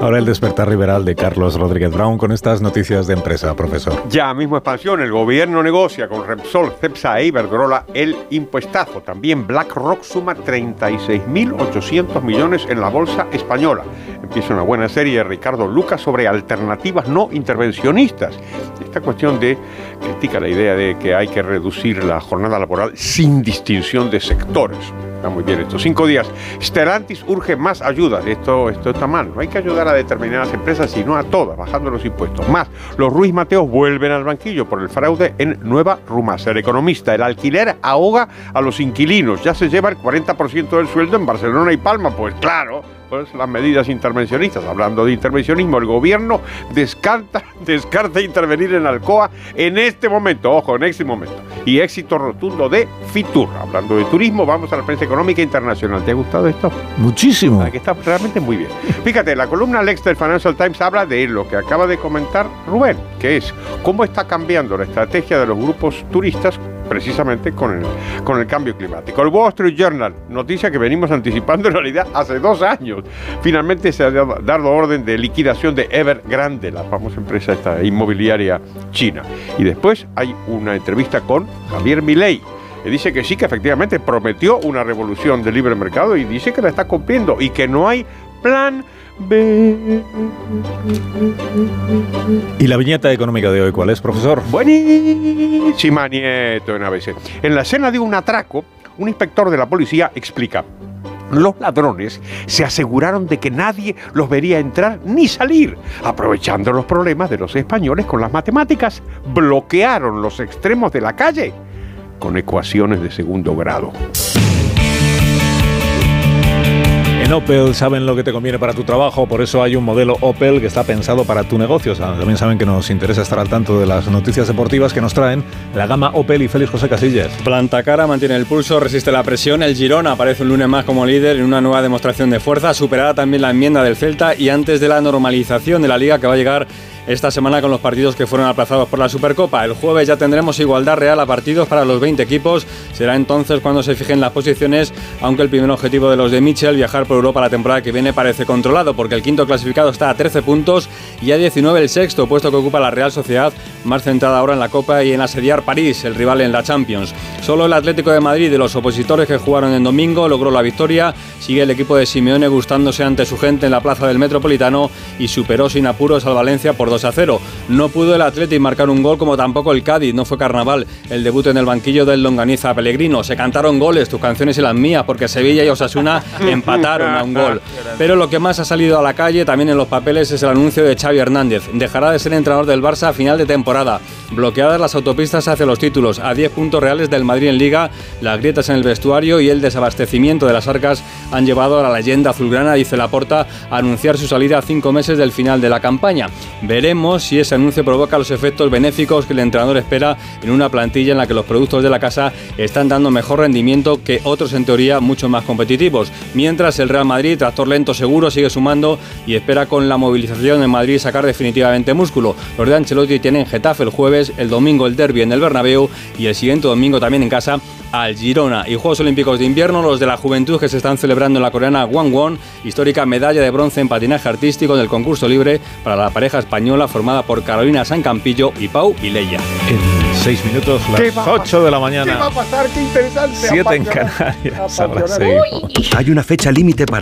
Ahora el despertar liberal de Carlos Rodríguez Brown con estas noticias de empresa, profesor. Ya, mismo expansión, el gobierno negocia con Repsol, Cepsa e Iberdrola el impuestazo. También BlackRock suma 36.800 millones en la bolsa española. Empieza una buena serie, Ricardo Lucas, sobre alternativas no intervencionistas. Esta cuestión de, critica la idea de que hay que reducir la jornada laboral sin distinción de sectores. Está muy bien estos cinco días. Stellantis urge más ayuda. Esto, esto está mal. No hay que ayudar a determinadas empresas, sino a todas, bajando los impuestos. Más, los Ruiz Mateos vuelven al banquillo por el fraude en Nueva Rumasa. El economista, el alquiler ahoga a los inquilinos. Ya se lleva el 40% del sueldo en Barcelona y Palma. Pues claro, pues las medidas intervencionistas. Hablando de intervencionismo, el gobierno descarta, descarta intervenir en Alcoa en este momento, ojo, en este momento. Y éxito rotundo de Fitur. Hablando de turismo, vamos a la prensa económica internacional. ¿Te ha gustado esto? Muchísimo. Que está realmente muy bien. Fíjate, la columna Lex del Financial Times habla de lo que acaba de comentar Rubén, que es cómo está cambiando la estrategia de los grupos turistas precisamente con el, con el cambio climático. El Wall Street Journal, noticia que venimos anticipando en realidad hace dos años. Finalmente se ha dado, orden de liquidación de Evergrande, la famosa empresa esta inmobiliaria china. Y después hay una entrevista con Javier Milei. que dice que sí, que efectivamente prometió una revolución del libre mercado y dice que la está cumpliendo y que no hay plan. ¿Y la viñeta económica de hoy cuál es, profesor? Buenísima, Nieto, en ABC. En la escena de un atraco, un inspector de la policía explica. Los ladrones se aseguraron de que nadie los vería entrar ni salir. Aprovechando los problemas de los españoles con las matemáticas, bloquearon los extremos de la calle con ecuaciones de segundo grado. En Opel saben lo que te conviene para tu trabajo, por eso hay un modelo Opel que está pensado para tu negocio. también saben que nos interesa estar al tanto de las noticias deportivas que nos traen la gama Opel y Félix José Casillas. Planta cara, mantiene el pulso, resiste la presión. El Girona aparece un lunes más como líder en una nueva demostración de fuerza, superada también la enmienda del Celta y antes de la normalización de la liga que va a llegar esta semana con los partidos que fueron aplazados por la Supercopa. El jueves ya tendremos igualdad real a partidos para los 20 equipos. Será entonces cuando se fijen las posiciones, aunque el primer objetivo de los de Mitchell, viajar por Europa la temporada que viene, parece controlado, porque el quinto clasificado está a 13 puntos y a 19 el sexto, puesto que ocupa la Real Sociedad, más centrada ahora en la Copa y en asediar París, el rival en la Champions. Solo el Atlético de Madrid, de los opositores que jugaron en domingo, logró la victoria. Sigue el equipo de Simeone gustándose ante su gente en la plaza del Metropolitano y superó sin apuros al Valencia por 2 a 0. No pudo el Atlético marcar un gol como tampoco el Cádiz, no fue carnaval. El debut en el banquillo del Longaniza Pellegrino. Se cantaron goles, tus canciones y las mías, porque Sevilla y Osasuna empataron a un gol. Pero lo que más ha salido a la calle también en los papeles es el anuncio de Xavi Hernández. Dejará de ser entrenador del Barça a final de temporada. Bloqueadas las autopistas hacia los títulos, a 10 puntos reales del Madrid en Liga, las grietas en el vestuario y el desabastecimiento de las arcas han llevado a la leyenda azulgrana, dice Laporta, a anunciar su salida a cinco meses del final de la campaña. Veremos si ese anuncio provoca los efectos benéficos que el entrenador espera en una plantilla en la que los productos de la casa están dando mejor rendimiento que otros en teoría mucho más competitivos. Mientras el Real Madrid, tractor lento seguro, sigue sumando y espera con la movilización en Madrid sacar definitivamente músculo. Los de Ancelotti tienen Getafe el jueves, el domingo el derby en el Bernabéu y el siguiente domingo también en casa al Girona. Y Juegos Olímpicos de Invierno, los de la juventud que se están celebrando en la coreana Won, histórica medalla de bronce en patinaje artístico del concurso libre para la pareja española formada por Carolina San Campillo y Pau Leia. En seis minutos, las 8 de la mañana. ¿Qué va a pasar? ¡Qué interesante! Siete en Canarias. Hay una fecha límite para